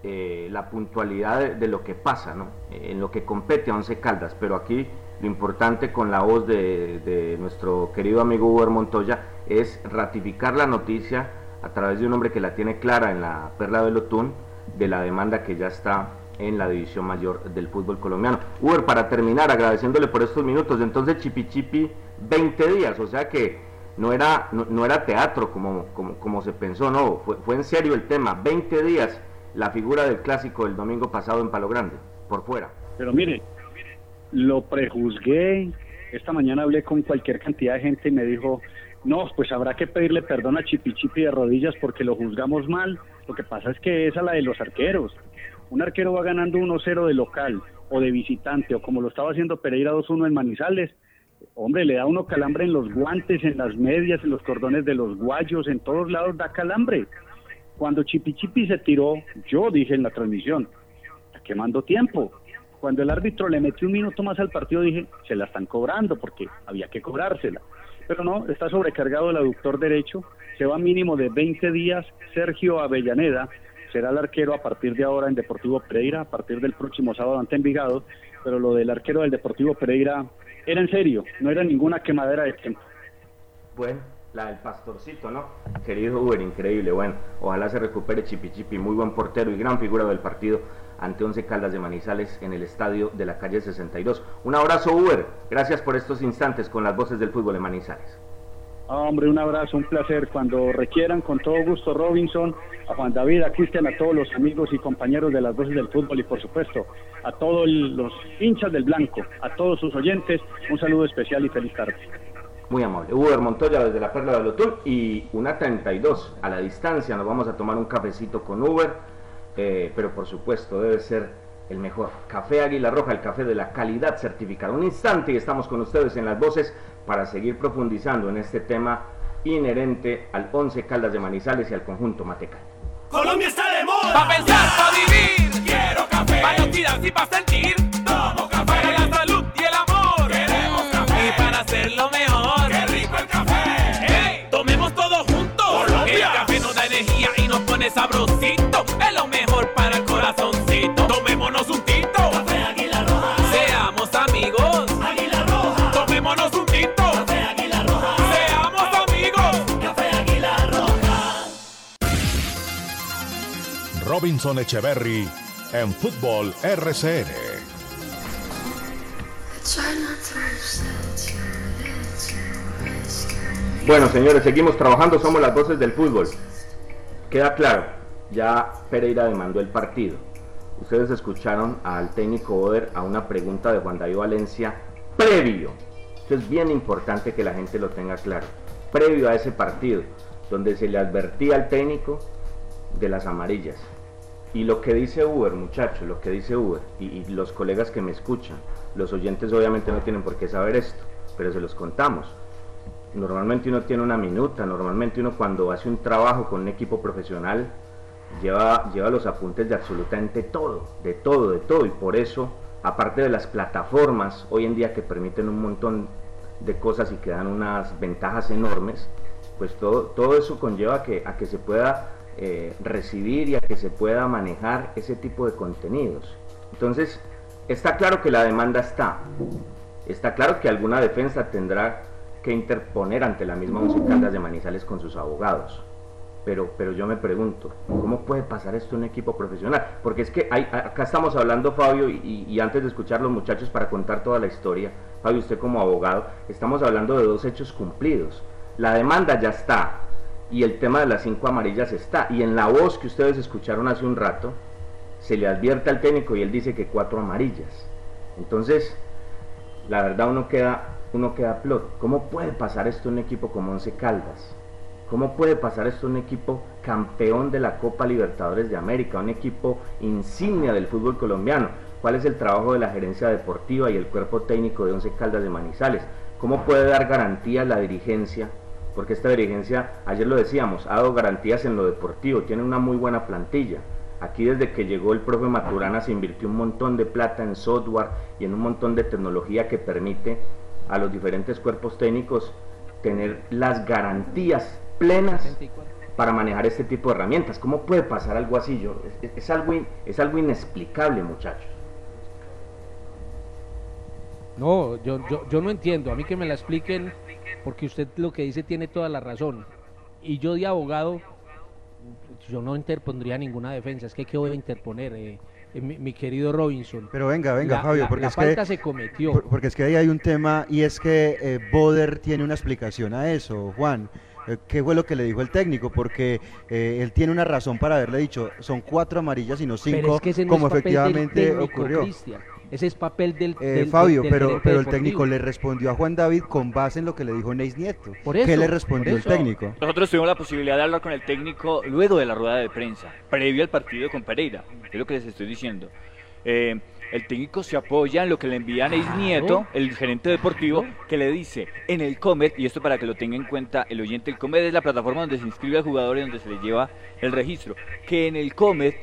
eh, la puntualidad de, lo que pasa, ¿no? en lo que compete a Once Caldas, pero aquí lo importante con la voz de, nuestro querido amigo Uber Montoya es ratificar la noticia a través de un hombre que la tiene clara en la Perla del Otún de la demanda que ya está en la división mayor del fútbol colombiano. Uber, para terminar, agradeciéndole por estos minutos, entonces Chipi Chipi 20 días, o sea que no era, no, era teatro como, como, se pensó, no, fue, fue en serio el tema, 20 días la figura del clásico del domingo pasado en Palo Grande, por fuera. Pero mire, lo prejuzgué. Esta mañana hablé con cualquier cantidad de gente y me dijo, no, pues habrá que pedirle perdón a Chipi Chipi de rodillas porque lo juzgamos mal. Lo que pasa es que es la de los arqueros. Un arquero va ganando 1-0 de local o de visitante, o como lo estaba haciendo Pereira 2-1 en Manizales. Hombre, le da uno calambre en los guantes, en las medias, en los cordones de los guayos, en todos lados da calambre. Cuando Chipi Chipi se tiró, yo dije en la transmisión, está quemando tiempo. Cuando el árbitro le metió un minuto más al partido, dije, se la están cobrando porque había que cobrársela. Pero no, está sobrecargado el aductor derecho, se va mínimo de 20 días. Sergio Avellaneda será el arquero a partir de ahora en Deportivo Pereira, a partir del próximo sábado ante Envigado. Pero lo del arquero del Deportivo Pereira era en serio, no era ninguna quemadera de tiempo. Bueno, la del pastorcito, ¿no? Querido Uber, increíble. Bueno, ojalá se recupere Chipi Chipi, muy buen portero y gran figura del partido ante Once Caldas de Manizales en el estadio de la calle 62. Un abrazo, Uber. Gracias por estos instantes con las voces del fútbol de Manizales. Hombre, un abrazo, un placer. Cuando requieran, con todo gusto, Robinson, a Juan David, a Cristian, a todos los amigos y compañeros de las voces del fútbol y, por supuesto, a todos los hinchas del Blanco, a todos sus oyentes, un saludo especial y feliz tarde. Muy amable. Uber Montoya desde la Perla del Otún y una 32 a la distancia. Nos vamos a tomar un cafecito con Uber eh, pero por supuesto debe ser el mejor. Café Águila Roja, el café de la calidad certificada. Un instante y estamos con ustedes en las voces para seguir profundizando en este tema inherente al 11 Caldas de Manizales y al conjunto Mateca. Colombia está de moda. Pa' pensar, pa' vivir. Quiero café. Pa' tiras y pa' sentir. Robinson Echeverry en Fútbol RCN. Bueno, señores, seguimos trabajando, somos las voces del fútbol. Queda claro, ya Pereira demandó el partido. Ustedes escucharon al técnico Oder a una pregunta de Juan David Valencia previo. Esto es bien importante que la gente lo tenga claro. Previo a ese partido, donde se le advertía al técnico de las amarillas. Y lo que dice Uber, muchachos, lo que dice Uber, y, los colegas que me escuchan, los oyentes obviamente no tienen por qué saber esto, pero se los contamos. Normalmente uno tiene una minuta, normalmente uno cuando hace un trabajo con un equipo profesional lleva, lleva los apuntes de absolutamente todo, de todo, de todo, y por eso, aparte de las plataformas hoy en día que permiten un montón de cosas y que dan unas ventajas enormes, pues todo, todo eso conlleva que, a que se pueda eh, recibir y a que se pueda manejar ese tipo de contenidos. Entonces, está claro que la demanda está. Está claro que alguna defensa tendrá que interponer ante la misma Once de Manizales con sus abogados. Pero, pero yo me pregunto, ¿cómo puede pasar esto en un equipo profesional? Porque es que acá estamos hablando, Fabio, y, y antes de escuchar los muchachos para contar toda la historia, Fabio, usted como abogado, estamos hablando de dos hechos cumplidos. La demanda ya está, y el tema de las cinco amarillas está. Y en la voz que ustedes escucharon hace un rato, se le advierte al técnico y él dice que cuatro amarillas. Entonces, la verdad uno queda, uno queda plot. ¿Cómo puede pasar esto en un equipo como Once Caldas? ¿Cómo puede pasar esto en un equipo campeón de la Copa Libertadores de América, un equipo insignia del fútbol colombiano? ¿Cuál es el trabajo de la gerencia deportiva y el cuerpo técnico de Once Caldas de Manizales? ¿Cómo puede dar garantía la dirigencia porque esta dirigencia, ayer lo decíamos, ha dado garantías en lo deportivo, tiene una muy buena plantilla. Aquí desde que llegó el profe Maturana se invirtió un montón de plata en software y en un montón de tecnología que permite a los diferentes cuerpos técnicos tener las garantías plenas para manejar este tipo de herramientas. ¿Cómo puede pasar algo así? Yo, es, algo, es algo inexplicable, muchachos. No, yo, yo, yo no entiendo. A mí que me la expliquen porque usted lo que dice tiene toda la razón. Y yo de abogado, yo no interpondría ninguna defensa, es que qué voy a interponer, eh, eh, mi, querido Robinson. Pero venga, venga, Fabio, porque la es falta que, se cometió. porque es que ahí hay un tema y es que eh, Boder tiene una explicación a eso, Juan. ¿Qué fue lo que le dijo el técnico? Porque él tiene una razón para haberle dicho, son cuatro amarillas y no cinco, como efectivamente ocurrió. Ese es papel del, eh, Fabio, pero, pero el técnico le respondió a Juan David con base en lo que le dijo Neis Nieto. ¿Qué le respondió el técnico? Nosotros tuvimos la posibilidad de hablar con el técnico luego de la rueda de prensa, previo al partido con Pereira. Es lo que les estoy diciendo. Eh, el técnico se apoya en lo que le envía Neis Nieto, el gerente deportivo, que le dice en el Comet, y esto para que lo tenga en cuenta el oyente, el Comet es la plataforma donde se inscribe al jugador y donde se le lleva el registro, que en el Comet,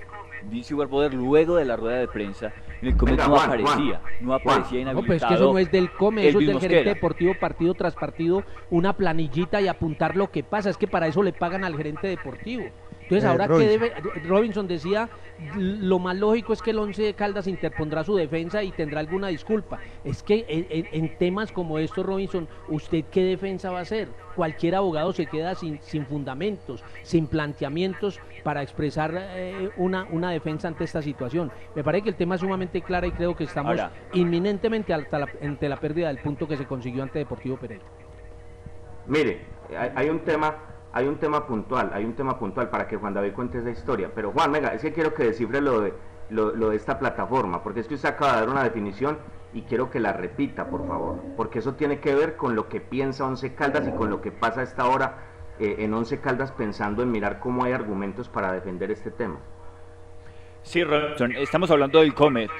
dice Igual Poder, luego de la rueda de prensa, en el Comet no aparecía, no aparecía inhabilitado. No, pero es que eso no es del Come, eso es del gerente deportivo partido tras partido, una planillita y apuntar lo que pasa, es que para eso le pagan al gerente deportivo. Entonces, eh, ahora que debe, Robinson decía, lo más lógico es que el Once de Caldas interpondrá su defensa y tendrá alguna disculpa. Es que en, temas como estos, Robinson, ¿usted qué defensa va a hacer? Cualquier abogado se queda sin, sin fundamentos, sin planteamientos para expresar eh, una, una defensa ante esta situación. Me parece que el tema es sumamente claro y creo que estamos inminentemente ante la, ante la pérdida del punto que se consiguió ante Deportivo Pereira. Mire, hay un tema hay un tema puntual, hay un tema puntual para que Juan David cuente esa historia. Pero Juan, venga, es que quiero que descifre lo de, lo, de esta plataforma, porque es que usted acaba de dar una definición y quiero que la repita, por favor, porque eso tiene que ver con lo que piensa Once Caldas y con lo que pasa a esta hora eh, en Once Caldas pensando en mirar cómo hay argumentos para defender este tema. Sí, Robinson, estamos hablando del Comet.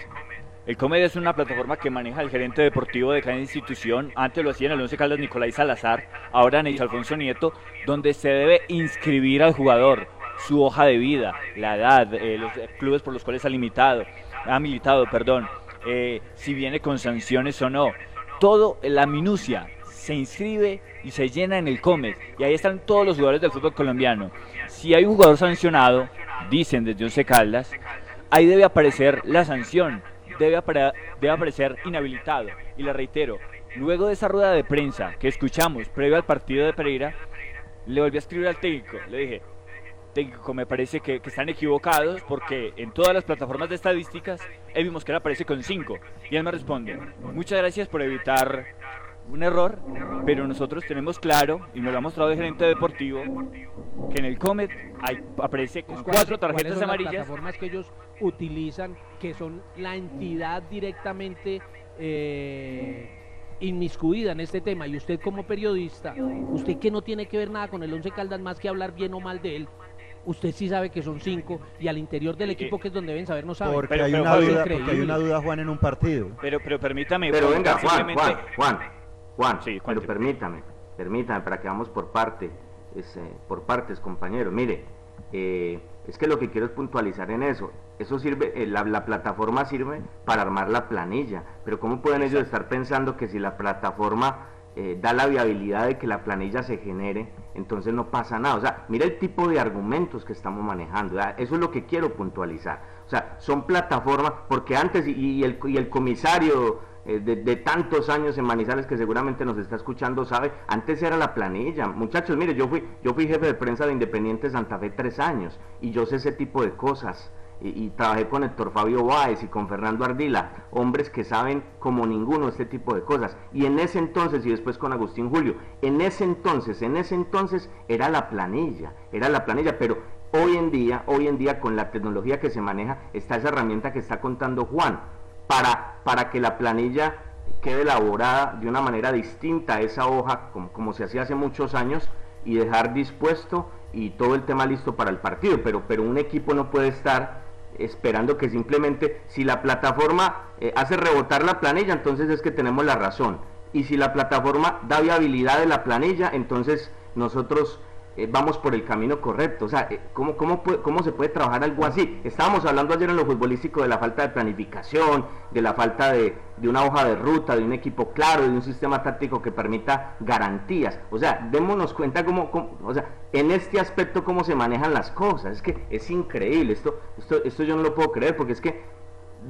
El Comed es una plataforma que maneja el gerente deportivo de cada institución. Antes lo hacía en el Once Caldas Nicolás Salazar, ahora Neis Alfonso Nieto, donde se debe inscribir al jugador, su hoja de vida, la edad, eh, los clubes por los cuales ha limitado, ha militado, perdón, eh, si viene con sanciones o no. Todo, la minucia, se inscribe y se llena en el Comed. Y ahí están todos los jugadores del fútbol colombiano. Si hay un jugador sancionado, dicen desde Once Caldas, ahí debe aparecer la sanción debe, aparecer inhabilitado. Y le reitero, luego de esa rueda de prensa que escuchamos previo al partido de Pereira, le volví a escribir al técnico. Le dije, técnico, me parece que, están equivocados porque en todas las plataformas de estadísticas, que él aparece con 5. Y él me responde, muchas gracias por evitar un error, pero nosotros tenemos claro, y nos lo ha mostrado el gerente deportivo, que en el Comet hay, aparece con cuatro tarjetas son amarillas. Las plataformas que ellos utilizan, que son la entidad directamente eh, inmiscuida en este tema, y usted como periodista, usted que no tiene que ver nada con el Once Caldas más que hablar bien o mal de él, usted sí sabe que son cinco y al interior del equipo que es donde deben saber no sabe. Porque, hay, una duda, porque hay una duda, Juan, en un partido. Pero, pero permítame. Pero venga, Juan, Juan, Juan, Juan, sí, pero permítame, permítame para que vamos por parte, es, eh, por partes, compañero. Mire, eh, es que lo que quiero es puntualizar en eso. Eso sirve, eh, la, plataforma sirve para armar la planilla, pero ¿cómo pueden ellos estar pensando que si la plataforma eh, da la viabilidad de que la planilla se genere, entonces no pasa nada. O sea, mira el tipo de argumentos que estamos manejando. Eso es lo que quiero puntualizar. O sea, son plataformas, porque antes, y, el, y el comisario eh, de, tantos años en Manizales que seguramente nos está escuchando sabe, antes era la planilla. Muchachos, mire, yo fui, yo fui jefe de prensa de Independiente Santa Fe tres años y yo sé ese tipo de cosas. Y, trabajé con Héctor Fabio Báez y con Fernando Ardila, hombres que saben como ninguno este tipo de cosas. Y en ese entonces, y después con Agustín Julio, en ese entonces, en ese entonces era la planilla, era la planilla, pero hoy en día, hoy en día con la tecnología que se maneja, está esa herramienta que está contando Juan para, para que la planilla quede elaborada de una manera distinta a esa hoja, como, como se hacía hace muchos años, y dejar dispuesto y todo el tema listo para el partido. Pero, pero un equipo no puede estar esperando que simplemente si la plataforma eh, hace rebotar la planilla, entonces es que tenemos la razón. Y si la plataforma da viabilidad de la planilla, entonces nosotros eh, vamos por el camino correcto. O sea, eh, ¿cómo, cómo, ¿cómo se puede trabajar algo así? Estábamos hablando ayer en lo futbolístico de la falta de planificación, de la falta de, una hoja de ruta, de un equipo claro, de un sistema táctico que permita garantías. O sea, démonos cuenta cómo, o sea, en este aspecto cómo se manejan las cosas. Es que es increíble. Esto, esto, esto yo no lo puedo creer porque es que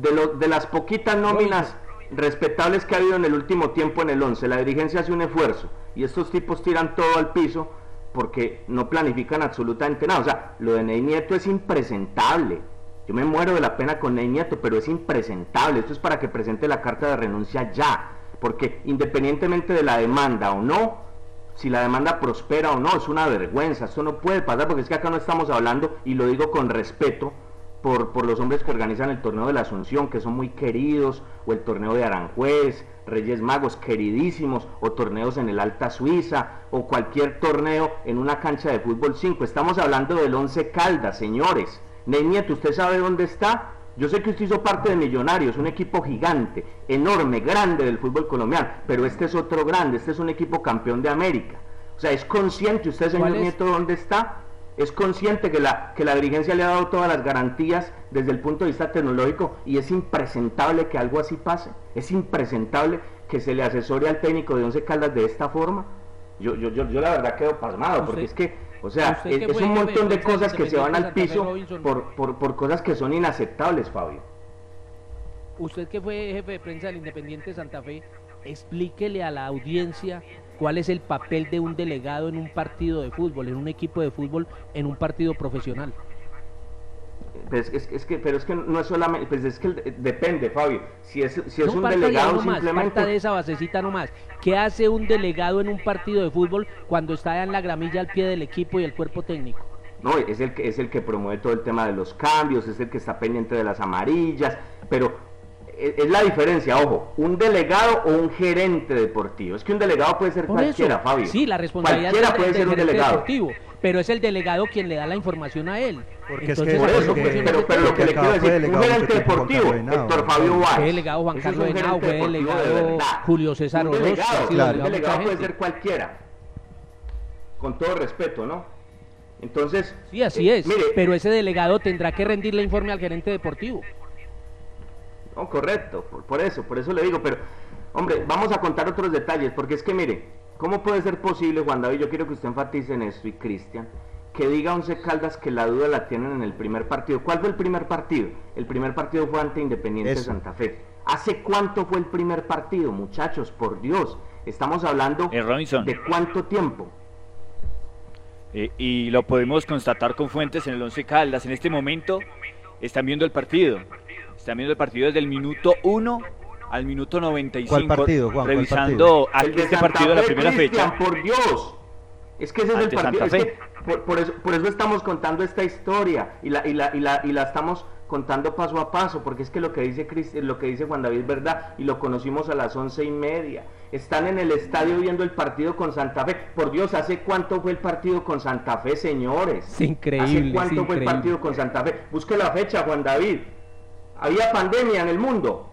de, lo, de las poquitas nóminas respetables que ha habido en el último tiempo en el 11, la dirigencia hace un esfuerzo y estos tipos tiran todo al piso porque no planifican absolutamente nada. O sea, lo de Ney Nieto es impresentable. Yo me muero de la pena con Ney Nieto, pero es impresentable. Esto es para que presente la carta de renuncia ya. Porque independientemente de la demanda o no, si la demanda prospera o no, es una vergüenza. Esto no puede pasar porque es que acá no estamos hablando, y lo digo con respeto, por, por los hombres que organizan el torneo de la Asunción, que son muy queridos, o el torneo de Aranjuez, Reyes Magos queridísimos o torneos en el Alta Suiza o cualquier torneo en una cancha de fútbol 5. Estamos hablando del 11 Caldas, señores. Ney Nieto, ¿usted sabe dónde está? Yo sé que usted hizo parte de Millonarios, un equipo gigante, enorme, grande del fútbol colombiano, pero este es otro grande, este es un equipo campeón de América. O sea, ¿es consciente usted, señor Nieto, dónde está? Es consciente que la, que la dirigencia le ha dado todas las garantías desde el punto de vista tecnológico y es impresentable que algo así pase. Es impresentable que se le asesore al técnico de Once Caldas de esta forma. Yo, yo, yo, yo la verdad quedo pasmado, porque es que, o sea, es, un montón de cosas que se van al piso por, por, por cosas que son inaceptables, Fabio. Usted que fue jefe de prensa del Independiente Santa Fe, explíquele a la audiencia cuál es el papel de un delegado en un partido de fútbol, en un equipo de fútbol, en un partido profesional. Pues es, que, pero es que no es solamente, pues es que depende, Fabio. Si es, si es un delegado simplemente. de esa basecita nomás. ¿Qué hace un delegado en un partido de fútbol cuando está en la gramilla al pie del equipo y el cuerpo técnico? No, es el que es el que promueve todo el tema de los cambios, es el que está pendiente de las amarillas, pero es la diferencia, ojo, un delegado o un gerente deportivo. Es que un delegado puede ser cualquiera, Fabio. Sí, la responsabilidad cualquiera puede ser un delegado. Deportivo, pero es el delegado quien le da la información a él. Porque es que, eso, pero, pero, lo que le quiero decir, un gerente deportivo, Héctor Fabio Vázquez. Fue delegado Juan Carlos Henao, fue delegado Julio César Orozco. Delegado, claro. Un delegado puede ser cualquiera. Con todo respeto, ¿no? Entonces. Sí, así eh, es. pero ese delegado tendrá que rendirle informe al gerente deportivo. No, correcto, por, eso, por eso le digo, pero hombre, vamos a contar otros detalles, porque es que mire, ¿cómo puede ser posible, Juan David? Yo quiero que usted enfatice en esto y Cristian, que diga Once Caldas que la duda la tienen en el primer partido. ¿Cuál fue el primer partido? El primer partido fue ante Independiente de Santa Fe. ¿Hace cuánto fue el primer partido, muchachos? Por Dios, estamos hablando eh, de cuánto tiempo. Eh, y lo podemos constatar con fuentes en el Once Caldas. En este momento están viendo el partido. Están viendo el partido desde el minuto 1 al minuto 95. ¿Cuál partido, Juan? Revisando partido? este partido de la primera fecha. Por Dios. Es que ese es el partido. por, eso, por, eso, estamos contando esta historia y la, y, la, y, la, y la estamos contando paso a paso, porque es que lo que dice lo que dice Juan David es verdad y lo conocimos a las once y media. Están en el estadio viendo el partido con Santa Fe. Por Dios, ¿hace cuánto fue el partido con Santa Fe, señores? Es increíble. ¿Hace cuánto fue el partido con Santa Fe? Busque la fecha, Juan David. ¿Había pandemia en el mundo?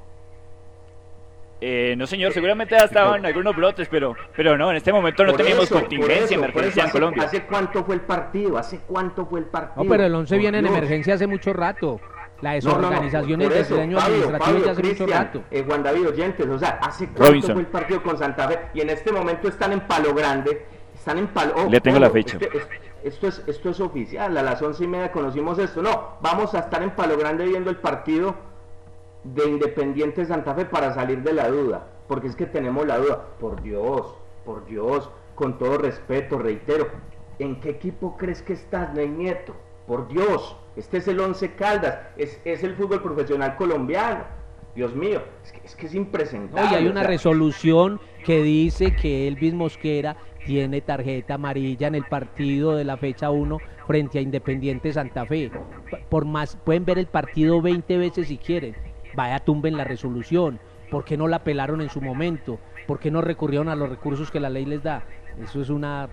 Eh, no, señor, seguramente ya estaban algunos brotes, pero, pero no, en este momento no teníamos contingencia, emergencia en Colombia. ¿Hace cuánto fue el partido? ¿Hace cuánto fue el partido? No, pero el 11 viene en emergencia hace mucho rato. La No, no, no, desorganización por eso, diseño Fabio, administrativo ya hace mucho Cristian, rato. eh, Juan David Oyentes, o sea, ¿hace cuánto Robinson. fue el partido con Santa Fe? Y en este momento están en Palo Grande, están en Palo... oh, Le tengo la fecha. este- es- esto, es, esto es oficial, a las once y media conocimos esto. No, vamos a estar en Palo Grande viendo el partido de Independiente Santa Fe para salir de la duda, porque es que tenemos la duda. Por Dios, por Dios, con todo respeto, reitero, ¿en qué equipo crees que estás, Ney Nieto? Por Dios, este es el Once Caldas, es, es el fútbol profesional colombiano. Dios mío, es que es, que es impresentable. Oye, hay o una sea, resolución que dice que Elvis Mosquera tiene tarjeta amarilla en el partido de la fecha 1 frente a Independiente Santa Fe. Por más, pueden ver el partido 20 veces si quieren. Vaya, tumben la resolución. ¿Por qué no la apelaron en su momento? ¿Por qué no recurrieron a los recursos que la ley les da? Eso es una,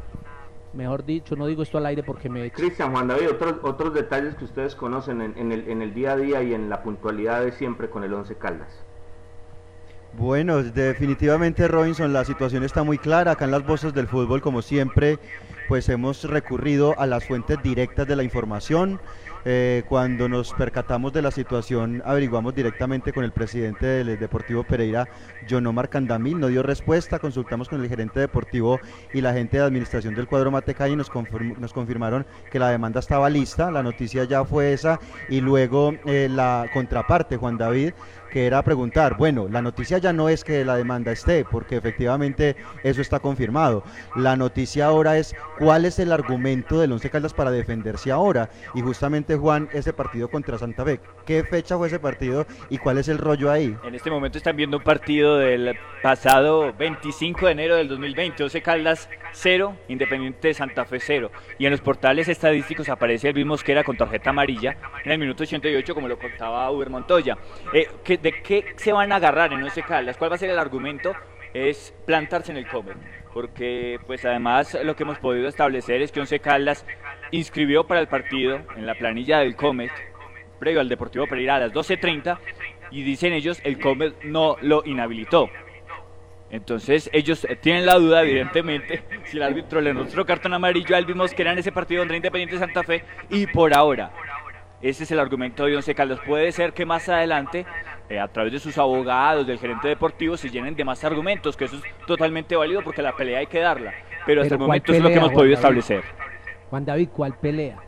mejor dicho, no digo esto al aire porque me Cristian, Juan David, otros, otros detalles que ustedes conocen en, en el, en el día a día y en la puntualidad de siempre con el Once Caldas. Bueno, definitivamente Robinson, la situación está muy clara. Acá en las voces del fútbol, como siempre, pues hemos recurrido a las fuentes directas de la información. Eh, cuando nos percatamos de la situación, averiguamos directamente con el presidente del Deportivo Pereira, John Omar Candamil, no dio respuesta, consultamos con el gerente deportivo y la gente de administración del cuadro Matecay y nos confirmaron que la demanda estaba lista, la noticia ya fue esa y luego eh, la contraparte, Juan David, que era preguntar, bueno, la noticia ya no es que la demanda esté, porque efectivamente eso está confirmado. La noticia ahora es cuál es el argumento del Once Caldas para defenderse ahora. Y justamente, Juan, ese partido contra Santa Fe, ¿qué fecha fue ese partido y cuál es el rollo ahí? En este momento están viendo un partido del pasado 25 de enero del 2020, 12 Caldas 0, Independiente de Santa Fe 0. Y en los portales estadísticos aparece el mismo Mosquera con tarjeta amarilla en el minuto 88, como lo contaba Uber Montoya. Eh, ¿qué- ¿De qué se van a agarrar en 11 Caldas? ¿Cuál va a ser el argumento? Es plantarse en el comer. Porque, pues además, lo que hemos podido establecer es que Once Caldas inscribió para el partido en la planilla del Comet previo al Deportivo Pereira a las 12.30 y dicen ellos el Comet no lo inhabilitó. Entonces ellos eh, tienen la duda, evidentemente, [laughs] si el árbitro le mostró cartón amarillo a Elvis Mosquera en ese partido contra Independiente Santa Fe y por ahora, ese es el argumento de Once Caldas. Puede ser que más adelante, eh, a través de sus abogados, del gerente deportivo, se llenen de más argumentos, que eso es totalmente válido porque la pelea hay que darla. Pero hasta Pero el ¿cuál momento es lo que pelea, hemos Juan podido David? establecer. Juan David, ¿cuál pelea?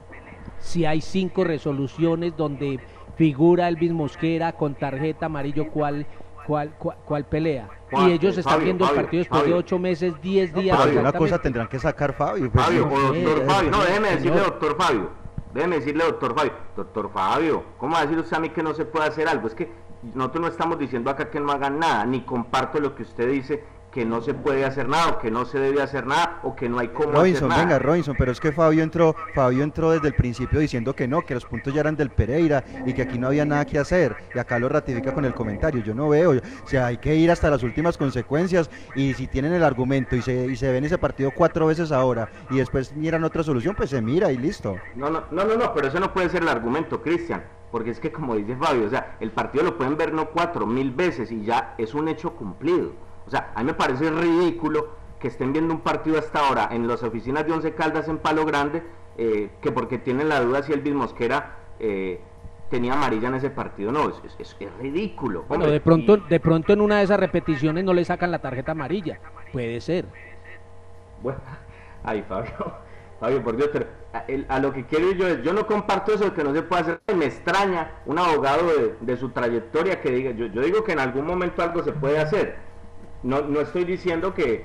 Si hay cinco resoluciones donde figura Elvis Mosquera con tarjeta amarillo, ¿cuál, cuál, cuál, cuál pelea? Y ellos eh, están Fabio, viendo el Fabio, partido después de ocho meses, diez días. Pero alguna exactamente. cosa tendrán que sacar Fabio. pues, Fabio, no o sé, doctor eh, Fabio, no, déjeme señor. decirle doctor Fabio, déjeme decirle doctor Fabio, doctor Fabio, ¿cómo va a decir usted a mí que no se puede hacer algo? Es que nosotros no estamos diciendo acá que no hagan nada, ni comparto lo que usted dice, que no se puede hacer nada, o que no se debe hacer nada, o que no hay cómo Robinson, hacer nada. venga, Robinson, pero es que Fabio entró, Fabio entró desde el principio diciendo que no, que los puntos ya eran del Pereira y que aquí no había nada que hacer. Y acá lo ratifica con el comentario. Yo no veo, o sea, hay que ir hasta las últimas consecuencias y si tienen el argumento y se, y se ven ese partido cuatro veces ahora y después miran otra solución, pues se mira y listo. No, no, no, no, no, pero eso no puede ser el argumento, Cristian, porque es que como dice Fabio, o sea, el partido lo pueden ver no cuatro, mil veces y ya es un hecho cumplido. O sea, a mí me parece ridículo que estén viendo un partido hasta ahora en las oficinas de Once Caldas en Palo Grande, eh, que porque tienen la duda si el Mosquera eh, tenía amarilla en ese partido. No, es, es- es- ridículo. Bueno, de pronto, de pronto en una de esas repeticiones no le sacan la tarjeta amarilla. Puede ser. Bueno, [laughs] ay Fabio, [laughs] Fabio, por Dios, pero a, el- a lo que quiero yo es, yo no comparto eso de que no se puede hacer. Me extraña un abogado de, de su trayectoria que diga, yo, yo digo que en algún momento algo se puede hacer. No, no estoy diciendo que,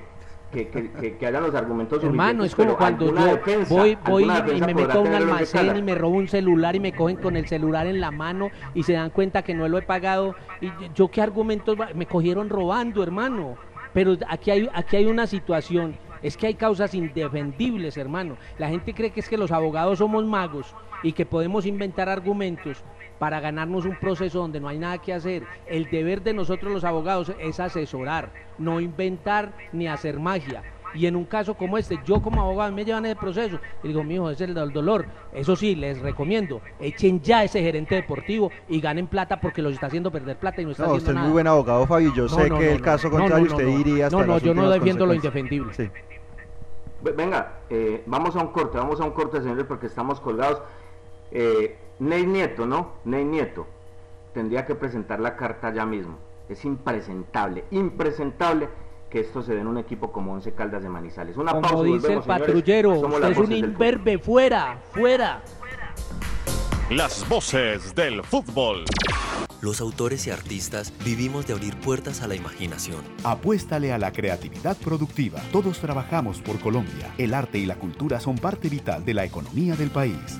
que, que, que- hayan los argumentos Hermano, es como cuando yo defensa, voy, voy y me meto a un almacén y me robo un celular y me cogen con el celular en la mano y se dan cuenta que no lo he pagado. ¿Y yo qué argumentos? Me cogieron robando, hermano. Pero aquí hay, aquí hay una situación. Es que hay causas indefendibles, hermano. La gente cree que es que los abogados somos magos y que podemos inventar argumentos para ganarnos un proceso donde no hay nada que hacer. El deber de nosotros los abogados es asesorar, no inventar ni hacer magia. Y en un caso como este, yo como abogado me llevan ese proceso y digo, mijo, ese es el dolor. Eso sí, les recomiendo, echen ya ese gerente deportivo y ganen plata porque los está haciendo perder plata y no está No, haciendo usted es muy buen abogado, Fabio. Yo No, sé no, que no, el no. caso contrario no, usted no. iría hasta No, no, las yo no defiendo lo indefendible. Sí. Ve- Venga, eh, vamos a un corte, vamos a un corte, señores, porque estamos colgados. Eh, Ney Nieto, ¿no? Ney Nieto tendría que presentar la carta ya mismo. Es impresentable, impresentable que esto se dé en un equipo como Once Caldas de Manizales. Una Como pausa y dice el volvemos, patrullero, usted es un imberbe, fuera, fuera. Las voces del fútbol. Los autores y artistas vivimos de abrir puertas a la imaginación. Apuéstale a la creatividad productiva. Todos trabajamos por Colombia. El arte y la cultura son parte vital de la economía del país.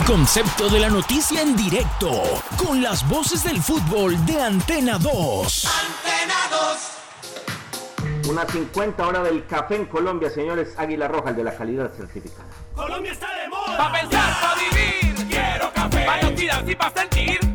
El concepto de la noticia en directo, con las voces del fútbol de Antena 2. Una 50 hora del café en Colombia, señores. Águila Roja, el de la calidad certificada. Colombia está de moda. Pa' pensar, pa' vivir. Quiero café. Pa' no y pa' sentir.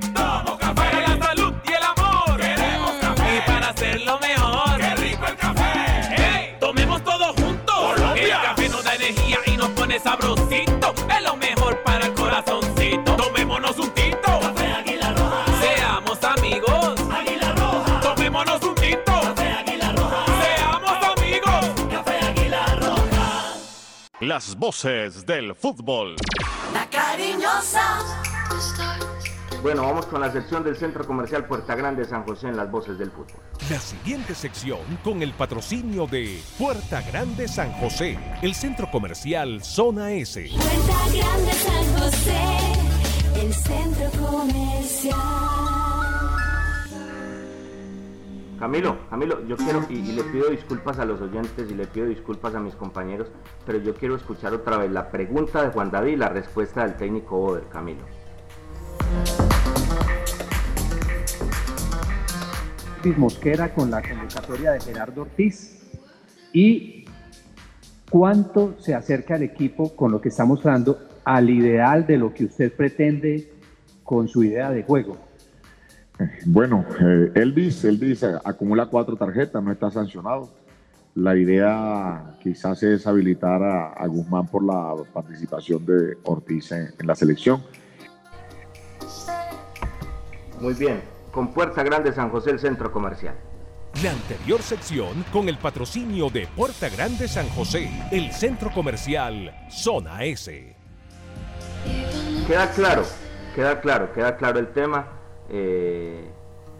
Las voces del fútbol. La cariñosa. Bueno, vamos con la sección del Centro Comercial Puerta Grande San José en las voces del fútbol. La siguiente sección con el patrocinio de Puerta Grande San José, el centro comercial Zona S. Puerta Grande San José, el centro comercial. Camilo, Camilo, yo quiero, y, le pido disculpas a los oyentes y le pido disculpas a mis compañeros, pero yo quiero escuchar otra vez la pregunta de Juan David y la respuesta del técnico Oder, Camilo. Mosquera con la convocatoria de Gerardo Ortiz y cuánto se acerca el equipo con lo que está mostrando al ideal de lo que usted pretende con su idea de juego. Bueno, eh, Elvis, Elvis acumula cuatro tarjetas, no está sancionado. La idea quizás es habilitar a, a Guzmán por la participación de Ortiz en, en la selección. Muy bien, con Puerta Grande San José el Centro Comercial. La anterior sección con el patrocinio de Puerta Grande San José, el centro comercial Zona S. Queda claro, queda claro, queda claro el tema. Eh,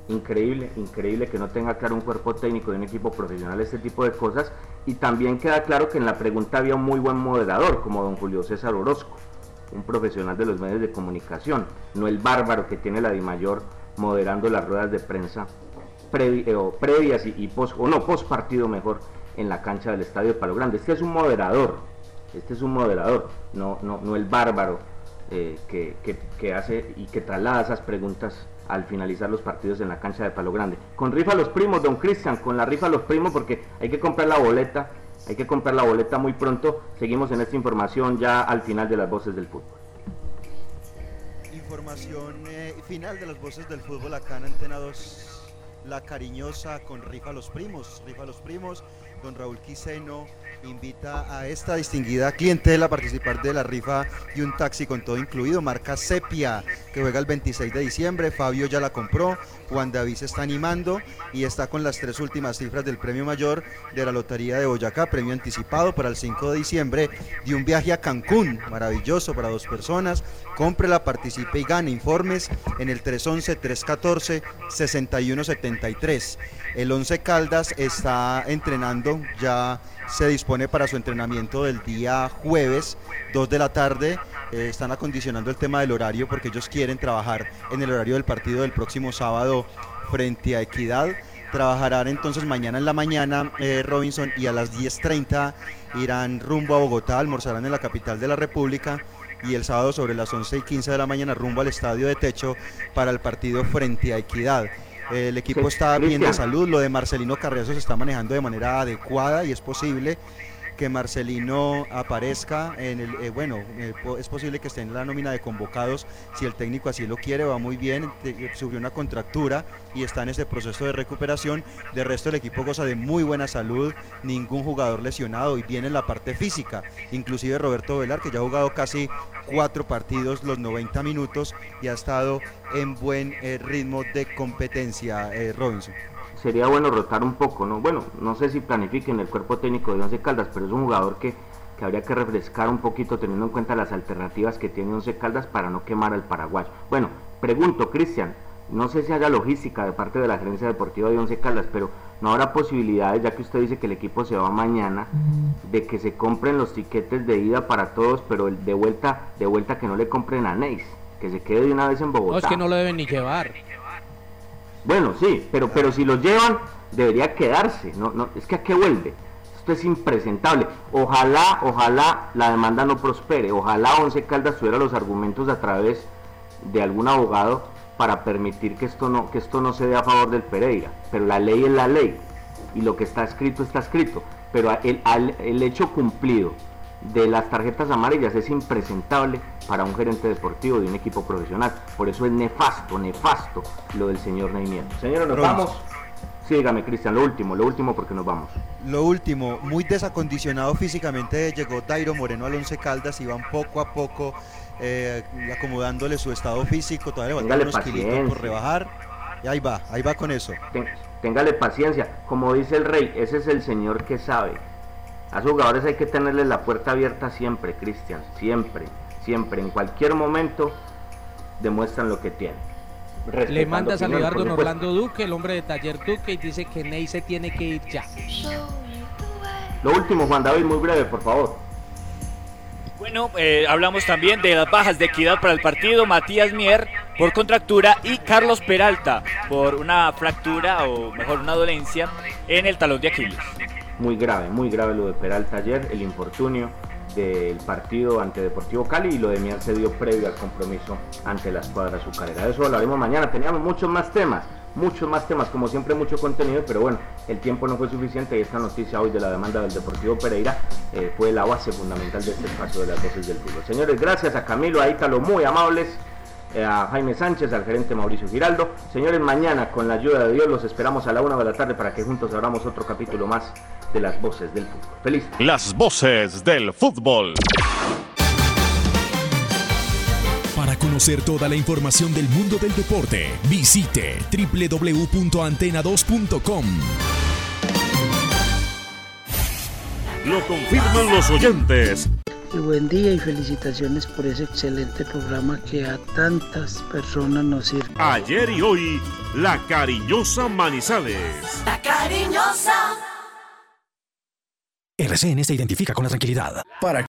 increíble, increíble que no tenga claro un cuerpo técnico de un equipo profesional este tipo de cosas. Y también queda claro que en la pregunta había un muy buen moderador, como don Julio César Orozco, un profesional de los medios de comunicación, no el bárbaro que tiene la DIMAYOR moderando las ruedas de prensa eh, previas y, y post, no, post partido mejor, en la cancha del Estadio de Palo Grande. Este es un moderador, este es un moderador, no, no, no el bárbaro eh, que- que hace y que traslada esas preguntas al finalizar los partidos en la cancha de Palo Grande. Con rifa a los primos, don Cristian, con la rifa a los primos porque hay que comprar la boleta, hay que comprar la boleta muy pronto. Seguimos en esta información ya al final de las voces del fútbol. Información eh, final de las voces del fútbol acá en Antena 2. La cariñosa con Rifa los Primos. Rifa a los Primos. Don Raúl Quiseno invita a esta distinguida clientela a participar de la rifa y un taxi con todo incluido, marca Sepia, que juega el 26 de diciembre. Fabio ya la compró, Juan David se está animando y está con las tres últimas cifras del premio mayor de la Lotería de Boyacá, premio anticipado para el 5 de diciembre de un viaje a Cancún, maravilloso para dos personas. Cómprela, participe y gane informes en el 311-314-6179 43. El Once Caldas está entrenando, ya se dispone para su entrenamiento del día jueves, 2 de la tarde. Eh, están acondicionando el tema del horario porque ellos quieren trabajar en el horario del partido del próximo sábado frente a Equidad. Trabajarán entonces mañana en la mañana eh, Robinson y a las 10.30 irán rumbo a Bogotá, almorzarán en la capital de la República y el sábado sobre las 11 y 15 de la mañana rumbo al estadio de techo para el partido frente a Equidad. El equipo está bien de salud, lo de Marcelino Carriazo se está manejando de manera adecuada y es posible que Marcelino aparezca en el, eh, bueno, eh, es posible que esté en la nómina de convocados, si el técnico así lo quiere, va muy bien, te- sufrió una contractura y está en este proceso de recuperación, de resto el equipo goza de muy buena salud, ningún jugador lesionado y bien en la parte física, inclusive Roberto Velar que ya ha jugado casi cuatro partidos, los 90 minutos y ha estado en buen eh, ritmo de competencia, eh, Robinson. Sería bueno rotar un poco, ¿no? Bueno, no sé si planifiquen el cuerpo técnico de Once Caldas, pero es un jugador que, que habría que refrescar un poquito teniendo en cuenta las alternativas que tiene Once Caldas para no quemar al paraguayo. Bueno, pregunto, Cristian, no sé si haya logística de parte de la gerencia deportiva de Once Caldas, pero no habrá posibilidades, ya que usted dice que el equipo se va mañana, de que se compren los tiquetes de ida para todos, pero el de vuelta, de vuelta que no le compren a Neis, que se quede de una vez en Bogotá. No, es que no lo deben ni llevar. Bueno, sí, pero, pero si los llevan, debería quedarse. No, no, es que a qué vuelve. Esto es impresentable. Ojalá, ojalá la demanda no prospere. Ojalá Once Caldas tuviera los argumentos a través de algún abogado para permitir que esto no, que esto no se dé a favor del Pereira. Pero la ley es la ley. Y lo que está escrito está escrito. Pero el, el hecho cumplido de las tarjetas amarillas es impresentable para un gerente deportivo de un equipo profesional. Por eso es nefasto, nefasto lo del señor Neymar. Señores, nos vamos. Sí, dígame, Cristian, lo último, lo último porque nos vamos. Lo último, muy desacondicionado físicamente llegó Dairo Moreno al Once Caldas y van poco a poco eh, acomodándole su estado físico, todavía le unos kilitos por rebajar. Y ahí va, ahí va con eso. Ten- téngale paciencia. Como dice el rey, ese es el señor que sabe. A los jugadores hay que tenerles la puerta abierta siempre, Cristian. Siempre, siempre. En cualquier momento demuestran lo que tienen. Le manda a saludar don. Orlando Duque, el hombre de Taller Duque, y dice que Ney se tiene que ir ya. Lo último, Juan David, muy breve, por favor. Bueno, eh, hablamos también de las bajas de equidad para el partido. Matías Mier por contractura y Carlos Peralta por una fractura o mejor una dolencia en el talón de Aquiles. Muy grave, muy grave lo de Peralta ayer, el infortunio del partido ante Deportivo Cali y lo de Mier se dio previo al compromiso ante la escuadra azucarera. De eso hablaremos mañana. Teníamos muchos más temas, muchos más temas, como siempre mucho contenido, pero bueno, el tiempo no fue suficiente y esta noticia hoy de la demanda del Deportivo Pereira eh, fue la base fundamental de este espacio de las voces del fútbol. Señores, gracias a Camilo, a Ítalo, muy amables. eh, A Jaime Sánchez, al gerente Mauricio Giraldo. Señores, mañana con la ayuda de Dios los esperamos a la una de la tarde para que juntos abramos otro capítulo más de las voces del fútbol. Feliz. Las voces del fútbol. Para conocer toda la información del mundo del deporte, visite www.antena2.com. Lo confirman los oyentes. Y buen día y felicitaciones por ese excelente programa que a tantas personas nos sirve. Ayer y hoy, la cariñosa Manizales. La cariñosa. RCN se identifica con la tranquilidad. Para